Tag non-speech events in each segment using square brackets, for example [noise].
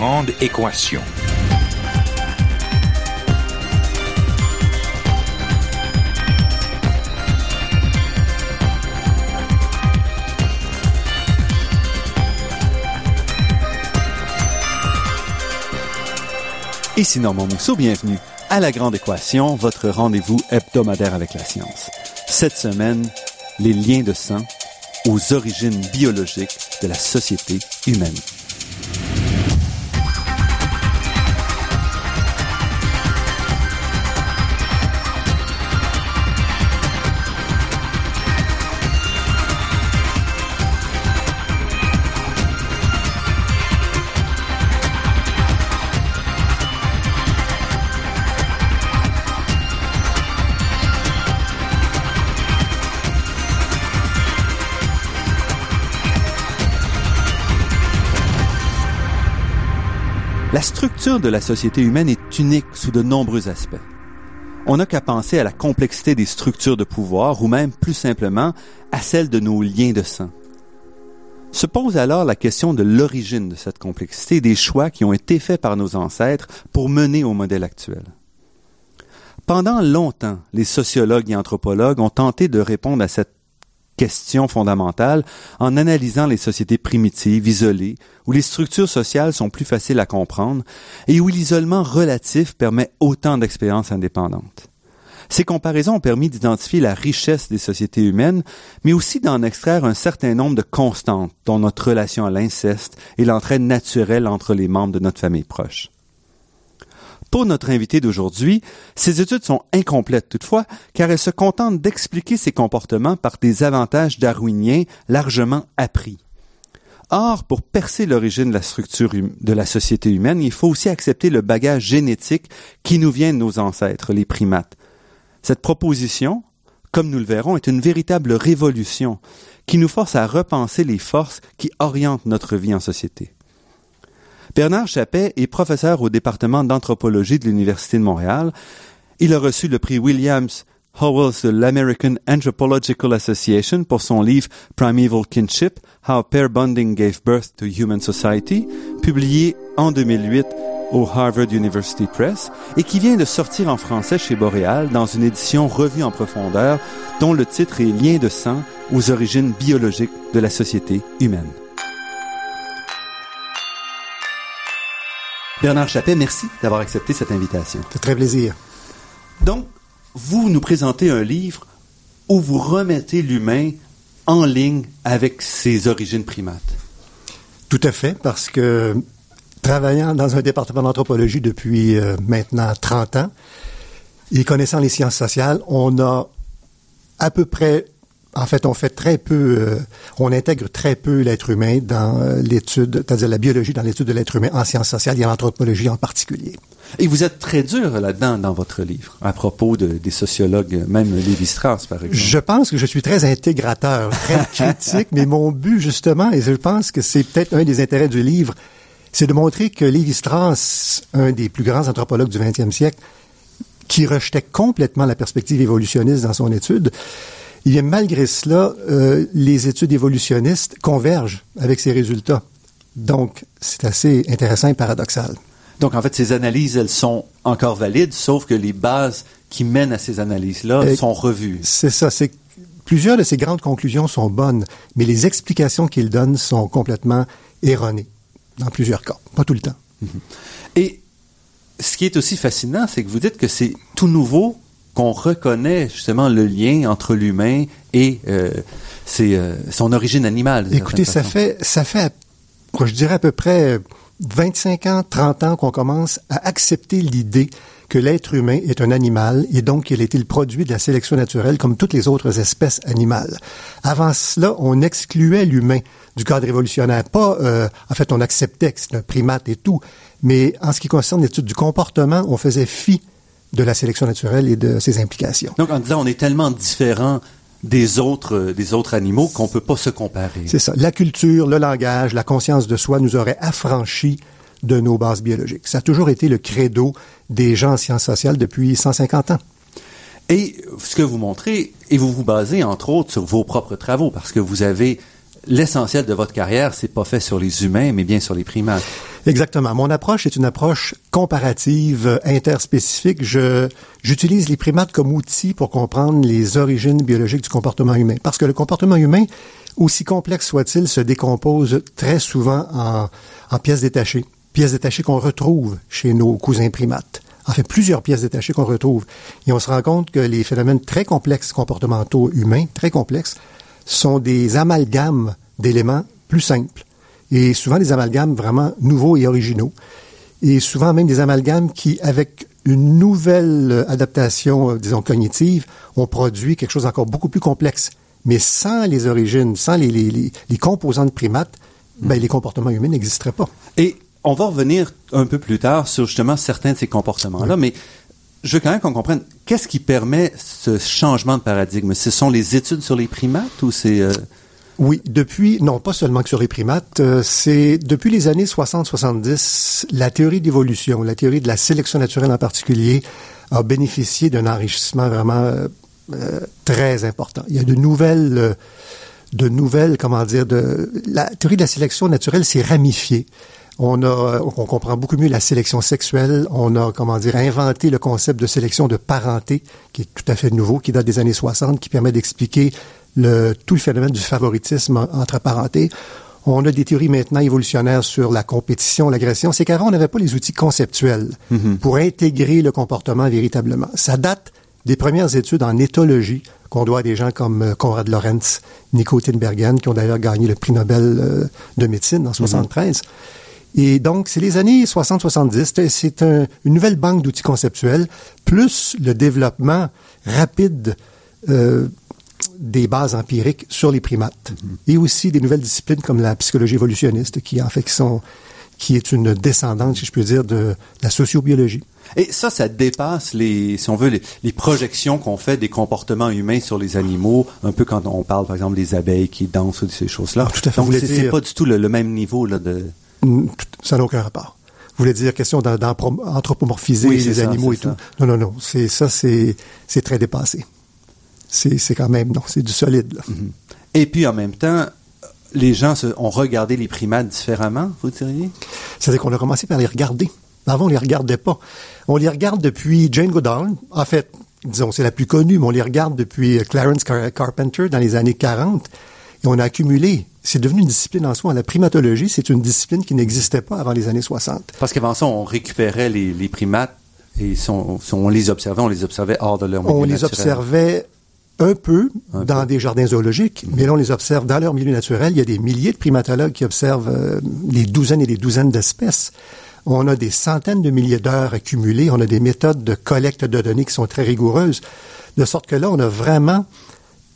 Grande équation. Ici Normand Mousseau, bienvenue à La Grande Équation, votre rendez-vous hebdomadaire avec la science. Cette semaine, les liens de sang aux origines biologiques de la société humaine. De la société humaine est unique sous de nombreux aspects. On n'a qu'à penser à la complexité des structures de pouvoir ou même plus simplement à celle de nos liens de sang. Se pose alors la question de l'origine de cette complexité et des choix qui ont été faits par nos ancêtres pour mener au modèle actuel. Pendant longtemps, les sociologues et anthropologues ont tenté de répondre à cette question fondamentale en analysant les sociétés primitives, isolées, où les structures sociales sont plus faciles à comprendre et où l'isolement relatif permet autant d'expériences indépendantes. Ces comparaisons ont permis d'identifier la richesse des sociétés humaines, mais aussi d'en extraire un certain nombre de constantes, dont notre relation à l'inceste et l'entraide naturelle entre les membres de notre famille proche. Pour notre invité d'aujourd'hui, ces études sont incomplètes toutefois, car elles se contentent d'expliquer ces comportements par des avantages darwiniens largement appris. Or, pour percer l'origine de la structure hum, de la société humaine, il faut aussi accepter le bagage génétique qui nous vient de nos ancêtres, les primates. Cette proposition, comme nous le verrons, est une véritable révolution qui nous force à repenser les forces qui orientent notre vie en société. Bernard Chappet est professeur au département d'anthropologie de l'Université de Montréal. Il a reçu le prix Williams Howells de l'American Anthropological Association pour son livre Primeval Kinship, How Pair Bonding Gave Birth to Human Society, publié en 2008 au Harvard University Press et qui vient de sortir en français chez Boréal dans une édition revue en profondeur dont le titre est Lien de sang aux origines biologiques de la société humaine. Bernard Chappet, merci d'avoir accepté cette invitation. C'est très plaisir. Donc, vous nous présentez un livre où vous remettez l'humain en ligne avec ses origines primates. Tout à fait, parce que travaillant dans un département d'anthropologie depuis euh, maintenant 30 ans et connaissant les sciences sociales, on a à peu près en fait, on fait très peu, euh, on intègre très peu l'être humain dans euh, l'étude, c'est-à-dire la biologie dans l'étude de l'être humain en sciences sociales et en anthropologie en particulier. Et vous êtes très dur là-dedans dans votre livre, à propos de, des sociologues, même Lévi-Strauss, par exemple. Je pense que je suis très intégrateur, très [laughs] critique, mais mon but, justement, et je pense que c'est peut-être un des intérêts du livre, c'est de montrer que Lévi-Strauss, un des plus grands anthropologues du 20e siècle, qui rejetait complètement la perspective évolutionniste dans son étude, il bien, malgré cela, euh, les études évolutionnistes convergent avec ces résultats. Donc, c'est assez intéressant et paradoxal. Donc, en fait, ces analyses, elles sont encore valides, sauf que les bases qui mènent à ces analyses-là Euh, sont revues. C'est ça. C'est plusieurs de ces grandes conclusions sont bonnes, mais les explications qu'il donne sont complètement erronées dans plusieurs cas, pas tout le temps. Et ce qui est aussi fascinant, c'est que vous dites que c'est tout nouveau qu'on reconnaît justement le lien entre l'humain et euh, ses, euh, son origine animale. Écoutez, ça fait, ça fait, quoi, je dirais à peu près 25 ans, 30 ans qu'on commence à accepter l'idée que l'être humain est un animal et donc qu'il a été le produit de la sélection naturelle comme toutes les autres espèces animales. Avant cela, on excluait l'humain du cadre évolutionnaire. Pas, euh, en fait, on acceptait que c'est un primate et tout, mais en ce qui concerne l'étude du comportement, on faisait fi de la sélection naturelle et de ses implications. Donc, en disant on est tellement différent des autres, euh, des autres animaux qu'on peut pas se comparer. C'est ça. La culture, le langage, la conscience de soi nous auraient affranchis de nos bases biologiques. Ça a toujours été le credo des gens en sciences sociales depuis 150 ans. Et ce que vous montrez, et vous vous basez entre autres sur vos propres travaux, parce que vous avez l'essentiel de votre carrière, c'est pas fait sur les humains, mais bien sur les primates. Exactement. Mon approche est une approche comparative, euh, interspécifique. Je, j'utilise les primates comme outil pour comprendre les origines biologiques du comportement humain. Parce que le comportement humain, aussi complexe soit-il, se décompose très souvent en, en pièces détachées. Pièces détachées qu'on retrouve chez nos cousins primates. En fait, plusieurs pièces détachées qu'on retrouve. Et on se rend compte que les phénomènes très complexes comportementaux humains, très complexes, sont des amalgames d'éléments plus simples et souvent des amalgames vraiment nouveaux et originaux, et souvent même des amalgames qui, avec une nouvelle adaptation, euh, disons, cognitive, ont produit quelque chose d'encore beaucoup plus complexe. Mais sans les origines, sans les, les, les, composantes primates, ben, les comportements humains n'existeraient pas. Et on va revenir un peu plus tard sur justement certains de ces comportements-là, mais je veux quand même qu'on comprenne qu'est-ce qui permet ce changement de paradigme? Ce sont les études sur les primates ou c'est... Euh, oui, depuis, non pas seulement que sur les primates, euh, c'est depuis les années 60-70, la théorie d'évolution, la théorie de la sélection naturelle en particulier, a bénéficié d'un enrichissement vraiment euh, euh, très important. Il y a de nouvelles, de nouvelles, comment dire, de la théorie de la sélection naturelle s'est ramifiée. On a, on comprend beaucoup mieux la sélection sexuelle. On a, comment dire, inventé le concept de sélection de parenté, qui est tout à fait nouveau, qui date des années 60, qui permet d'expliquer le, tout le phénomène du favoritisme entre parentés. On a des théories maintenant évolutionnaires sur la compétition, l'agression. C'est qu'avant, on n'avait pas les outils conceptuels mm-hmm. pour intégrer le comportement véritablement. Ça date des premières études en éthologie qu'on doit à des gens comme euh, Konrad Lorenz, Nico Tinbergen, qui ont d'ailleurs gagné le prix Nobel euh, de médecine en 73. Mm-hmm. Et donc, c'est les années 60-70. C'est un, une nouvelle banque d'outils conceptuels, plus le développement rapide euh, des bases empiriques sur les primates et aussi des nouvelles disciplines comme la psychologie évolutionniste qui en fait qui sont qui est une descendante, si je peux dire, de la sociobiologie. Et ça, ça dépasse les, si on veut, les, projections qu'on fait des comportements humains sur les animaux, un peu quand on parle, par exemple, des abeilles qui dansent ou de ces choses-là. Ah, tout à fait. Donc, c'est pas du tout le, même niveau là de. Mm, ça n'a aucun rapport. Vous voulez dire question d'anthropomorphiser les animaux et tout? Non, non, non. C'est ça, c'est c'est très dépassé c'est quand même, non, c'est du solide. Mhm. Et puis en même temps, les gens ont regardé les primates différemment, vous diriez? C'est-à-dire qu'on a commencé par les regarder. Avant, on les regardait pas. On les regarde depuis Jane Goodall. En fait, disons, c'est la plus connue, mais on les regarde depuis Clarence Carpenter dans les années 40. Et on a accumulé. C'est devenu une discipline en soi. La primatologie, c'est une discipline qui n'existait pas avant les années 60. Parce qu'avant ça, on récupérait les, primates et on les observait, on les observait hors de leur milieu On les observait un peu dans des jardins zoologiques, mais là, on les observe dans leur milieu naturel. Il y a des milliers de primatologues qui observent euh, des douzaines et des douzaines d'espèces. On a des centaines de milliers d'heures accumulées. On a des méthodes de collecte de données qui sont très rigoureuses. De sorte que là, on a vraiment...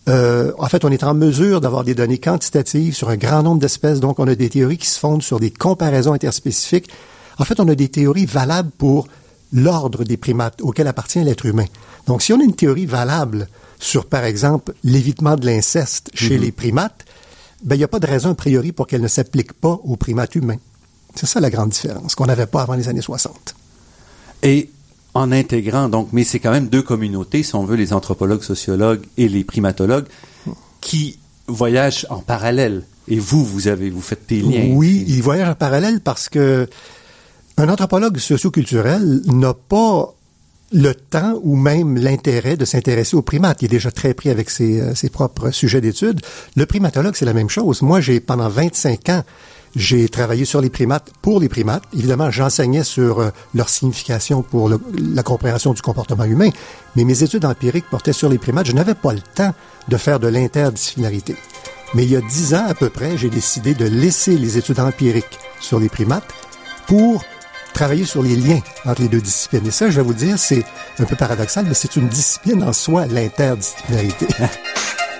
Euh, en fait, on est en mesure d'avoir des données quantitatives sur un grand nombre d'espèces. Donc, on a des théories qui se fondent sur des comparaisons interspécifiques. En fait, on a des théories valables pour l'ordre des primates auquel appartient l'être humain. Donc, si on a une théorie valable sur, par exemple, l'évitement de l'inceste chez mhm. les primates, ben, il n'y a pas de raison a priori pour qu'elle ne s'applique pas aux primates humains. C'est ça la grande différence qu'on n'avait pas avant les années 60. Et en intégrant, donc, mais c'est quand même deux communautés, si on veut, les anthropologues, sociologues et les primatologues, qui voyagent en parallèle. Et vous, vous avez, vous faites des liens. Oui, ils voyagent en parallèle parce que un anthropologue socioculturel n'a pas le temps ou même l'intérêt de s'intéresser aux primates. Il est déjà très pris avec ses, euh, ses propres sujets d'études. Le primatologue, c'est la même chose. Moi, j'ai pendant 25 ans, j'ai travaillé sur les primates pour les primates. Évidemment, j'enseignais sur euh, leur signification pour la compréhension du comportement humain, mais mes études empiriques portaient sur les primates. Je n'avais pas le temps de faire de l'interdisciplinarité. Mais il y a dix ans à peu près, j'ai décidé de laisser les études empiriques sur les primates pour travailler sur les liens entre les deux disciplines. Et ça, je vais vous dire, c'est un peu paradoxal, mais c'est une discipline en soi, l'interdisciplinarité. [laughs]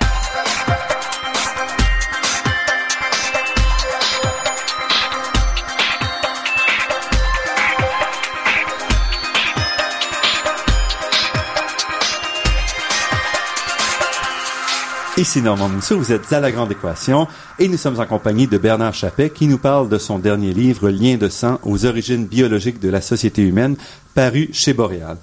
Ici Normand Mousseau, vous êtes à La Grande Équation et nous sommes en compagnie de Bernard Chappet qui nous parle de son dernier livre Lien de sang aux origines biologiques de la société humaine, paru chez Boréal.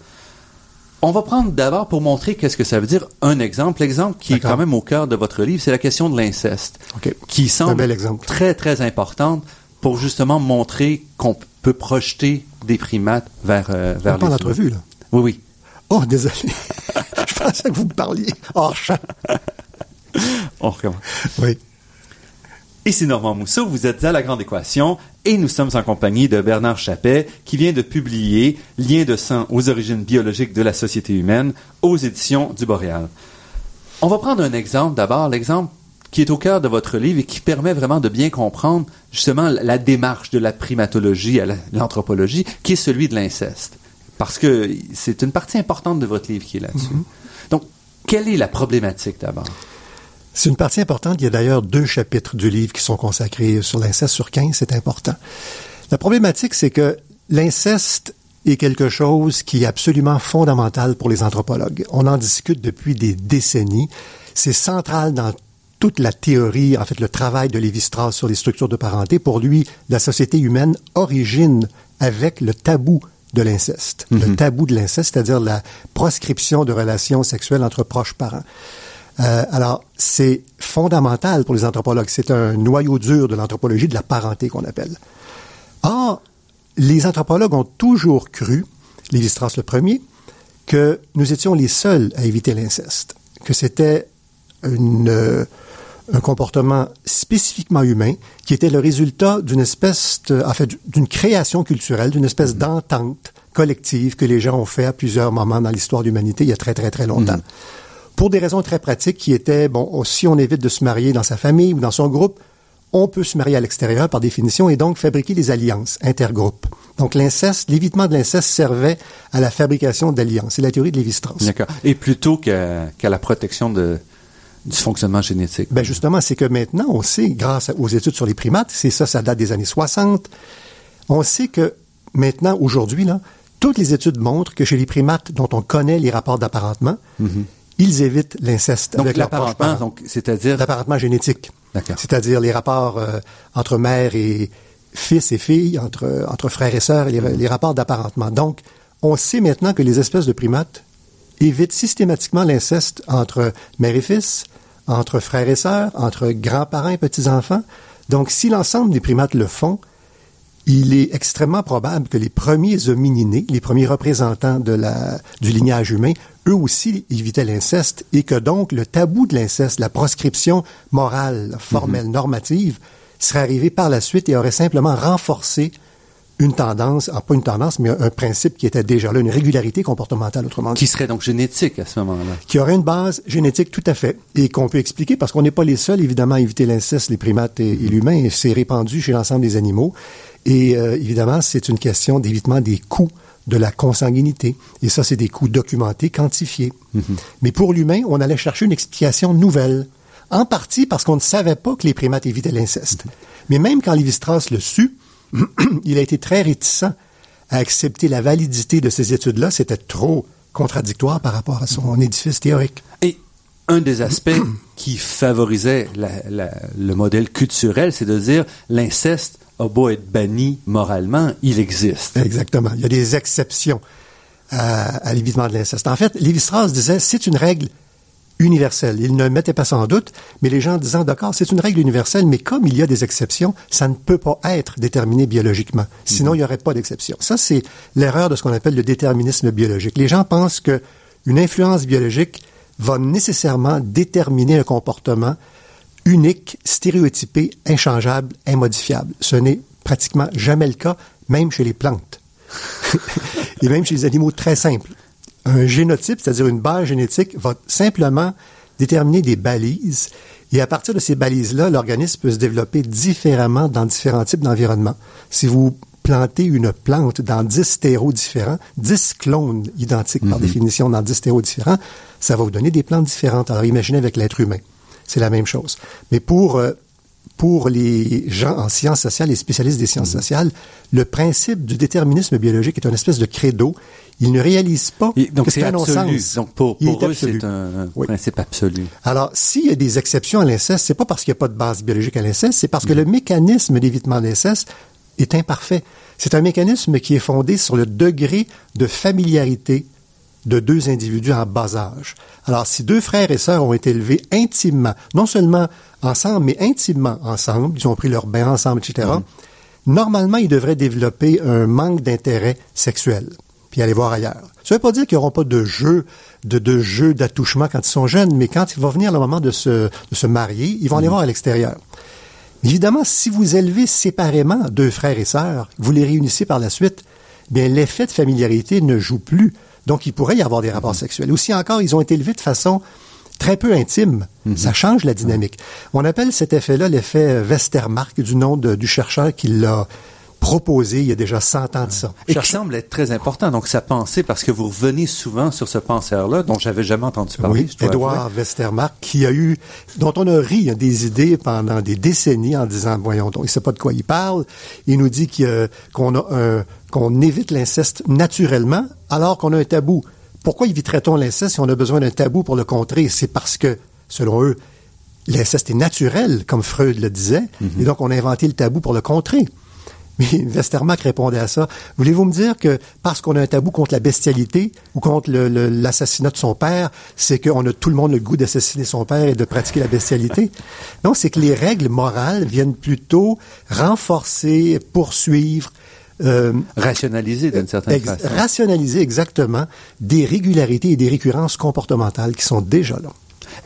On va prendre d'abord pour montrer qu'est-ce que ça veut dire un exemple. L'exemple qui est quand même au cœur de votre livre, c'est la question de l'inceste, okay. qui semble très très importante pour justement montrer qu'on peut projeter des primates vers, euh, vers On parle d'entrevue, là. Oui, oui. Oh, désolé. [laughs] Je pensais que vous me parliez hors champ. On recommence. Oui. Ici Normand Mousseau, vous êtes à La Grande Équation et nous sommes en compagnie de Bernard Chappet qui vient de publier Lien de sang aux origines biologiques de la société humaine aux éditions du Boréal. On va prendre un exemple d'abord, l'exemple qui est au cœur de votre livre et qui permet vraiment de bien comprendre justement la démarche de la primatologie à la- l'anthropologie, qui est celui de l'inceste. Parce que c'est une partie importante de votre livre qui est là-dessus. Donc, quelle est la problématique d'abord? C'est une partie importante. Il y a d'ailleurs deux chapitres du livre qui sont consacrés sur l'inceste sur 15. C'est important. La problématique, c'est que l'inceste est quelque chose qui est absolument fondamental pour les anthropologues. On en discute depuis des décennies. C'est central dans toute la théorie, en fait, le travail de Lévi-Strauss sur les structures de parenté. Pour lui, la société humaine origine avec le tabou de l'inceste. Le tabou de l'inceste, c'est-à-dire la proscription de relations sexuelles entre proches parents. Euh, alors, c'est fondamental pour les anthropologues. C'est un noyau dur de l'anthropologie de la parenté qu'on appelle. Or, les anthropologues ont toujours cru, Lévi-Strauss le premier, que nous étions les seuls à éviter l'inceste, que c'était une, euh, un comportement spécifiquement humain qui était le résultat d'une espèce, de- en fait, d'une création culturelle, d'une espèce d'entente collective que les gens ont fait à plusieurs moments dans l'histoire de l'humanité il y a très très très longtemps. Pour des raisons très pratiques qui étaient, bon, si on évite de se marier dans sa famille ou dans son groupe, on peut se marier à l'extérieur par définition et donc fabriquer des alliances intergroupes. Donc l'inceste, l'évitement de l'inceste servait à la fabrication d'alliances. C'est la théorie de Lévi-Strauss. D'accord. Et plutôt qu'à la protection de, du fonctionnement génétique. Ben justement, c'est que maintenant, on sait, grâce aux études sur les primates, c'est ça, ça date des années 60, on sait que maintenant, aujourd'hui, là, toutes les études montrent que chez les primates dont on connaît les rapports d'apparentement, ils évitent l'inceste avec l'apparentement, donc c'est-à-dire L'apparentement génétique. C'est-à-dire les rapports euh, entre mère et fils et fille, entre, entre frères et sœurs, les, les rapports d'apparentement. Donc, on sait maintenant que les espèces de primates évitent systématiquement l'inceste entre mère et fils, entre frères et sœurs, entre grands-parents et petits-enfants. Donc, si l'ensemble des primates le font, il est extrêmement probable que les premiers homininés, les premiers représentants de la, du lignage humain, eux aussi évitaient l'inceste et que donc le tabou de l'inceste, la proscription morale, formelle, normative, serait arrivé par la suite et aurait simplement renforcé une tendance, ah, pas une tendance, mais un, principe qui était déjà là, une régularité comportementale, autrement dit qui serait donc génétique à ce moment-là. qui aurait une base génétique tout à fait et qu'on peut expliquer parce qu'on n'est pas les seuls évidemment à éviter l'inceste, les primates et, et l'humain, et c'est répandu chez l'ensemble des animaux. Et euh, évidemment, c'est une question d'évitement des coûts de la consanguinité. Et ça, c'est des coûts documentés, quantifiés. Mais pour l'humain, on allait chercher une explication nouvelle. En partie parce qu'on ne savait pas que les primates évitaient l'inceste. Mais même quand Lévi-Strauss le sut, [clears throat] il a été très réticent à accepter la validité de ces études-là. C'était trop contradictoire par rapport à son édifice théorique. Et un des aspects qui favorisait la- la- le modèle culturel, c'est de dire l'inceste a beau être banni moralement, il existe. Exactement. Il y a des exceptions à, à l'évitement de l'inceste. En fait, Lévi-Strauss disait c'est une règle universelle. Il ne mettait pas ça en doute, mais les gens disant d'accord, c'est une règle universelle, mais comme il y a des exceptions, ça ne peut pas être déterminé biologiquement. Sinon, il n'y aurait pas d'exception. Ça, c'est l'erreur de ce qu'on appelle le déterminisme biologique. Les gens pensent que une influence biologique va nécessairement déterminer un comportement unique, stéréotypé, inchangeable, immodifiable. Ce n'est pratiquement jamais le cas, même chez les plantes. [laughs] Et même chez les animaux très simples. Un génotype, c'est-à-dire une base génétique, va simplement déterminer des balises. Et à partir de ces balises-là, l'organisme peut se développer différemment dans différents types d'environnements. Si vous plantez une plante dans 10 terreaux différents, 10 clones identiques par définition dans 10 terreaux différents, ça va vous donner des plantes différentes. Alors imaginez avec l'être humain. C'est la même chose. Mais pour, euh, pour les gens en sciences sociales, les spécialistes des sciences sociales, le principe du déterminisme biologique est une espèce de credo. Ils ne réalisent pas Et donc que c'est un non-sens. Donc pour, pour eux, c'est un Oui. principe absolu. Alors, s'il y a des exceptions à l'inceste, c'est pas parce qu'il n'y a pas de base biologique à l'inceste, c'est parce que le mécanisme d'évitement de l'inceste est imparfait. C'est un mécanisme qui est fondé sur le degré de familiarité de deux individus en bas âge. Alors, si deux frères et sœurs ont été élevés intimement, non seulement ensemble, mais intimement ensemble, ils ont pris leur bain ensemble, etc., normalement, ils devraient développer un manque d'intérêt sexuel, puis aller voir ailleurs. Ça ne veut pas dire qu'ils n'auront pas de jeu, de, de jeu d'attouchement quand ils sont jeunes, mais quand il va venir le moment de se, de se marier, ils vont aller voir à l'extérieur. Évidemment, si vous élevez séparément deux frères et sœurs, vous les réunissez par la suite, bien l'effet de familiarité ne joue plus. Donc, il pourrait y avoir des rapports sexuels. Aussi encore, ils ont été élevés de façon très peu intime. Ça change la dynamique. On appelle cet effet-là l'effet Westermarck, du nom de- du chercheur qui l'a proposé il y a déjà 100 ans de ça. Et qui Chercheur- semble être très important. Donc, sa pensée, parce que vous revenez souvent sur ce penseur-là, dont j'avais jamais entendu parler. Oui, Edouard Westermarck, qui a eu, dont on a ri hein, des idées pendant des décennies en disant, voyons donc, il sait pas de quoi il parle. Il nous dit a- qu'on a un- qu'on évite l'inceste naturellement, alors qu'on a un tabou. Pourquoi éviterait-on l'inceste si on a besoin d'un tabou pour le contrer? C'est parce que, selon eux, l'inceste est naturel, comme Freud le disait, et donc on a inventé le tabou pour le contrer. Mais Westermarck répondait à ça. Voulez-vous me dire que parce qu'on a un tabou contre la bestialité ou contre l'assassinat de son père, c'est qu'on a tout le monde le goût d'assassiner son père et de pratiquer la bestialité? [laughs] Non, c'est que les règles morales viennent plutôt renforcer, poursuivre, euh, Rationalisé d'une certaine ex- façon. rationaliser exactement des régularités et des récurrences comportementales qui sont déjà là.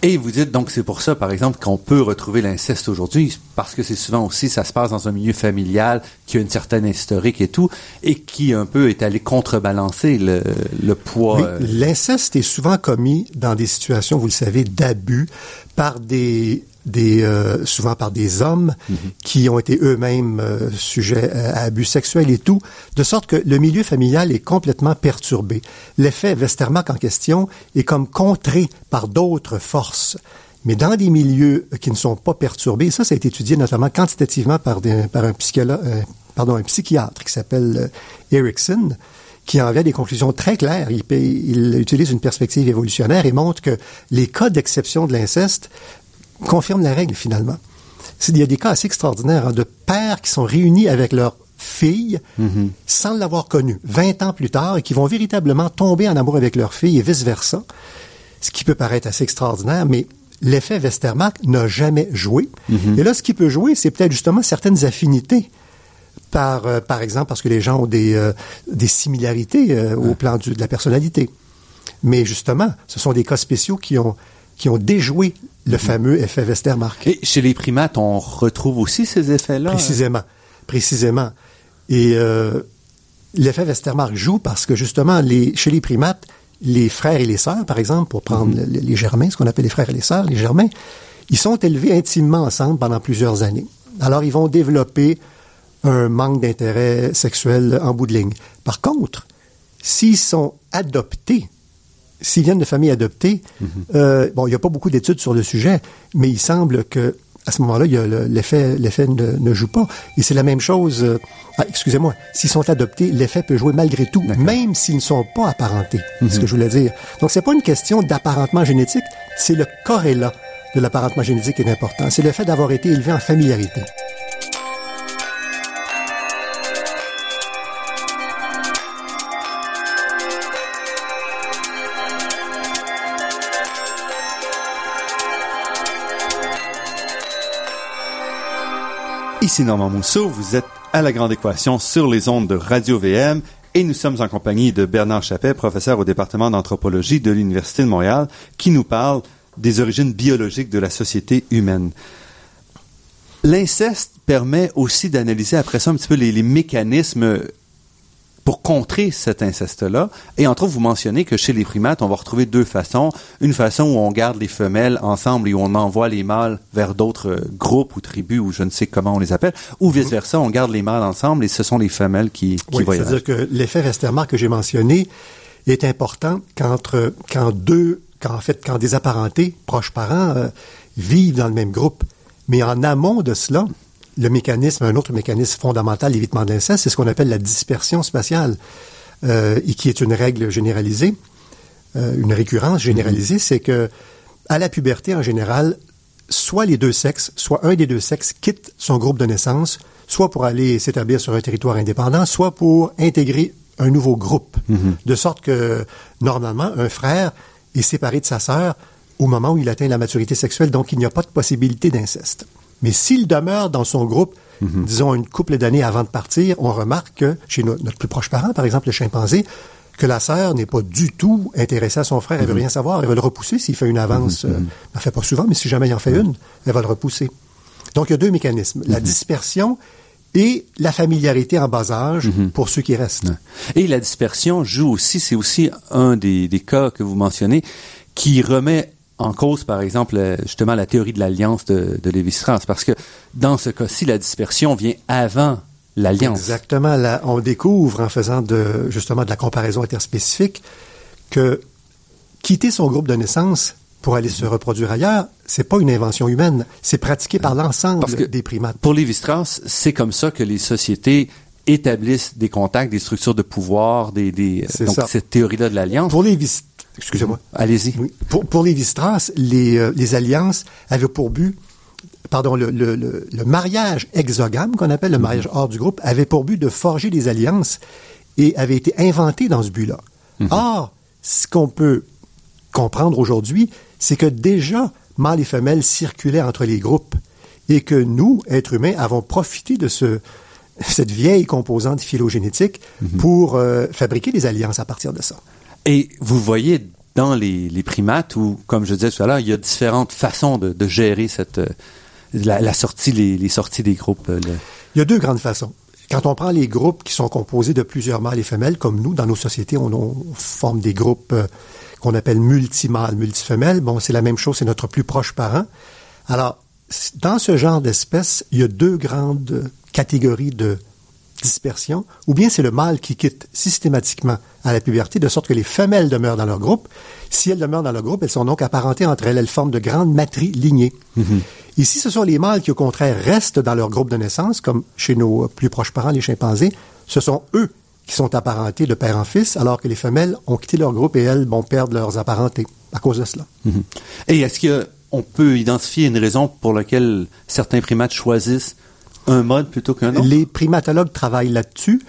Et vous dites donc c'est pour ça, par exemple, qu'on peut retrouver l'inceste aujourd'hui, parce que c'est souvent aussi, ça se passe dans un milieu familial qui a une certaine historique et tout, et qui un peu est allé contrebalancer le, le poids. Oui, euh, l'inceste est souvent commis dans des situations, vous le savez, d'abus par des des euh, souvent par des hommes qui ont été eux-mêmes euh, sujets à abus sexuels et tout, de sorte que le milieu familial est complètement perturbé. L'effet Westermarck en question est comme contré par d'autres forces. Mais dans des milieux qui ne sont pas perturbés, ça, ça a été étudié notamment quantitativement par, des, par un, psychologue, euh, pardon, un psychiatre qui s'appelle euh, Erickson, qui en vient des conclusions très claires. Il, il utilise une perspective évolutionnaire et montre que les cas d'exception de l'inceste confirment la règle finalement. Il y a des cas assez extraordinaires hein, de pères qui sont réunis avec leur fille sans l'avoir connue 20 ans plus tard et qui vont véritablement tomber en amour avec leur fille et vice-versa. Ce qui peut paraître assez extraordinaire, mais l'effet Westermarck n'a jamais joué. Et là, ce qui peut jouer, c'est peut-être justement certaines affinités par, euh, par exemple, parce que les gens ont des, euh, des similarités euh, au plan du- de la personnalité. Mais justement, ce sont des cas spéciaux qui ont, qui ont déjoué le fameux effet Westermarck. Et chez les primates, on retrouve aussi ces effets-là? Précisément. Précisément. Et euh, l'effet Westermarck joue parce que justement, les, chez les primates, les frères et les sœurs, par exemple, pour prendre les, les germains, ce qu'on appelle les frères et les sœurs, les germains, ils sont élevés intimement ensemble pendant plusieurs années. Alors, ils vont développer un manque d'intérêt sexuel en bout de ligne. Par contre, s'ils sont adoptés, s'ils viennent de familles adoptées, euh, bon, il n'y a pas beaucoup d'études sur le sujet, mais il semble que à ce moment-là, l'effet, l'effet ne, ne joue pas. Et c'est la même chose. euh, ah, excusez-moi, s'ils sont adoptés, l'effet peut jouer malgré tout, même s'ils ne sont pas apparentés. C'est ce que je voulais dire. Donc, c'est pas une question d'apparentement génétique, c'est le corrélat de l'apparentement génétique qui est important. C'est le fait d'avoir été élevé en familiarité. Ici Normand Mousseau, vous êtes à la Grande Équation sur les ondes de Radio VM et nous sommes en compagnie de Bernard Chappet, professeur au département d'anthropologie de l'Université de Montréal, qui nous parle des origines biologiques de la société humaine. L'inceste permet aussi d'analyser après ça un petit peu les, les mécanismes pour contrer cet inceste-là. Et entre autres, vous mentionnez que chez les primates, on va retrouver deux façons. Une façon où on garde les femelles ensemble et où on envoie les mâles vers d'autres euh, groupes ou tribus ou je ne sais comment on les appelle, ou vice-versa, on garde les mâles ensemble et ce sont les femelles qui, qui Oui, voyagent. c'est-à-dire que l'effet Westermarck que j'ai mentionné est important quand, euh, quand deux, quand en fait, quand des apparentés, proches parents, euh, vivent dans le même groupe. Mais en amont de cela, le mécanisme, un autre mécanisme fondamental d'évitement de l'inceste, c'est ce qu'on appelle la dispersion spatiale, euh, et qui est une règle généralisée, euh, une récurrence généralisée, c'est que à la puberté en général, soit les deux sexes, soit un des deux sexes quitte son groupe de naissance, soit pour aller s'établir sur un territoire indépendant, soit pour intégrer un nouveau groupe. De sorte que, normalement, un frère est séparé de sa sœur au moment où il atteint la maturité sexuelle, donc il n'y a pas de possibilité d'inceste. Mais s'il demeure dans son groupe disons une couple d'années avant de partir, on remarque que chez no- notre plus proche parent, par exemple le chimpanzé, que la sœur n'est pas du tout intéressée à son frère, elle veut rien savoir, elle va le repousser s'il fait une avance. euh, elle ne fait pas souvent, mais si jamais il en fait une, elle va le repousser. Donc il y a deux mécanismes, la dispersion et la familiarité en bas âge pour ceux qui restent. Et la dispersion joue aussi, c'est aussi un des, des cas que vous mentionnez, qui remet en cause, par exemple, euh, justement la théorie de l'alliance de, de Lévi-Strauss, parce que dans ce cas-ci, la dispersion vient avant l'alliance. Exactement. Là, on découvre en faisant de, justement de la comparaison interspécifique que quitter son groupe de naissance pour aller se reproduire ailleurs, c'est pas une invention humaine, c'est pratiqué par l'ensemble des primates. Pour Lévi-Strauss, c'est comme ça que les sociétés établissent des contacts, des structures de pouvoir, des, des C'est donc ça. cette théorie-là de l'alliance. Pour les excusez-moi. Allez-y. Oui. Pour, pour les Strauss, les, euh, les alliances avaient pour but, pardon, le, le, le, le mariage exogame, qu'on appelle le mariage hors du groupe, avait pour but de forger des alliances et avait été inventé dans ce but-là. Or, ce qu'on peut comprendre aujourd'hui, c'est que déjà, mâles et femelles circulaient entre les groupes et que nous, êtres humains, avons profité de ce, cette vieille composante phylogénétique pour euh, fabriquer des alliances à partir de ça. Et vous voyez dans les, les primates, où, comme je disais tout à l'heure, il y a différentes façons de, de gérer cette, euh, la, la sortie, les, les sorties des groupes. euh, le- Il y a deux grandes façons. Quand on prend les groupes qui sont composés de plusieurs mâles et femelles, comme nous, dans nos sociétés, on, on forme des groupes euh, qu'on appelle multimâles, multifemelles. Bon, c'est la même chose, c'est notre plus proche parent. Alors, dans ce genre d'espèces, il y a deux grandes catégories de dispersion. Ou bien c'est le mâle qui quitte systématiquement à la puberté, de sorte que les femelles demeurent dans leur groupe. Si elles demeurent dans leur groupe, elles sont donc apparentées entre elles. Elles forment de grandes matrilignées. Ici, ce sont les mâles qui, au contraire, restent dans leur groupe de naissance, comme chez nos plus proches parents, les chimpanzés. Ce sont eux qui sont apparentés de père en fils, alors que les femelles ont quitté leur groupe et elles vont perdre leurs apparentés à cause de cela. Mhm. Et est-ce qu'on peut identifier une raison pour laquelle certains primates choisissent un mode plutôt qu'un autre? Les primatologues travaillent là-dessus.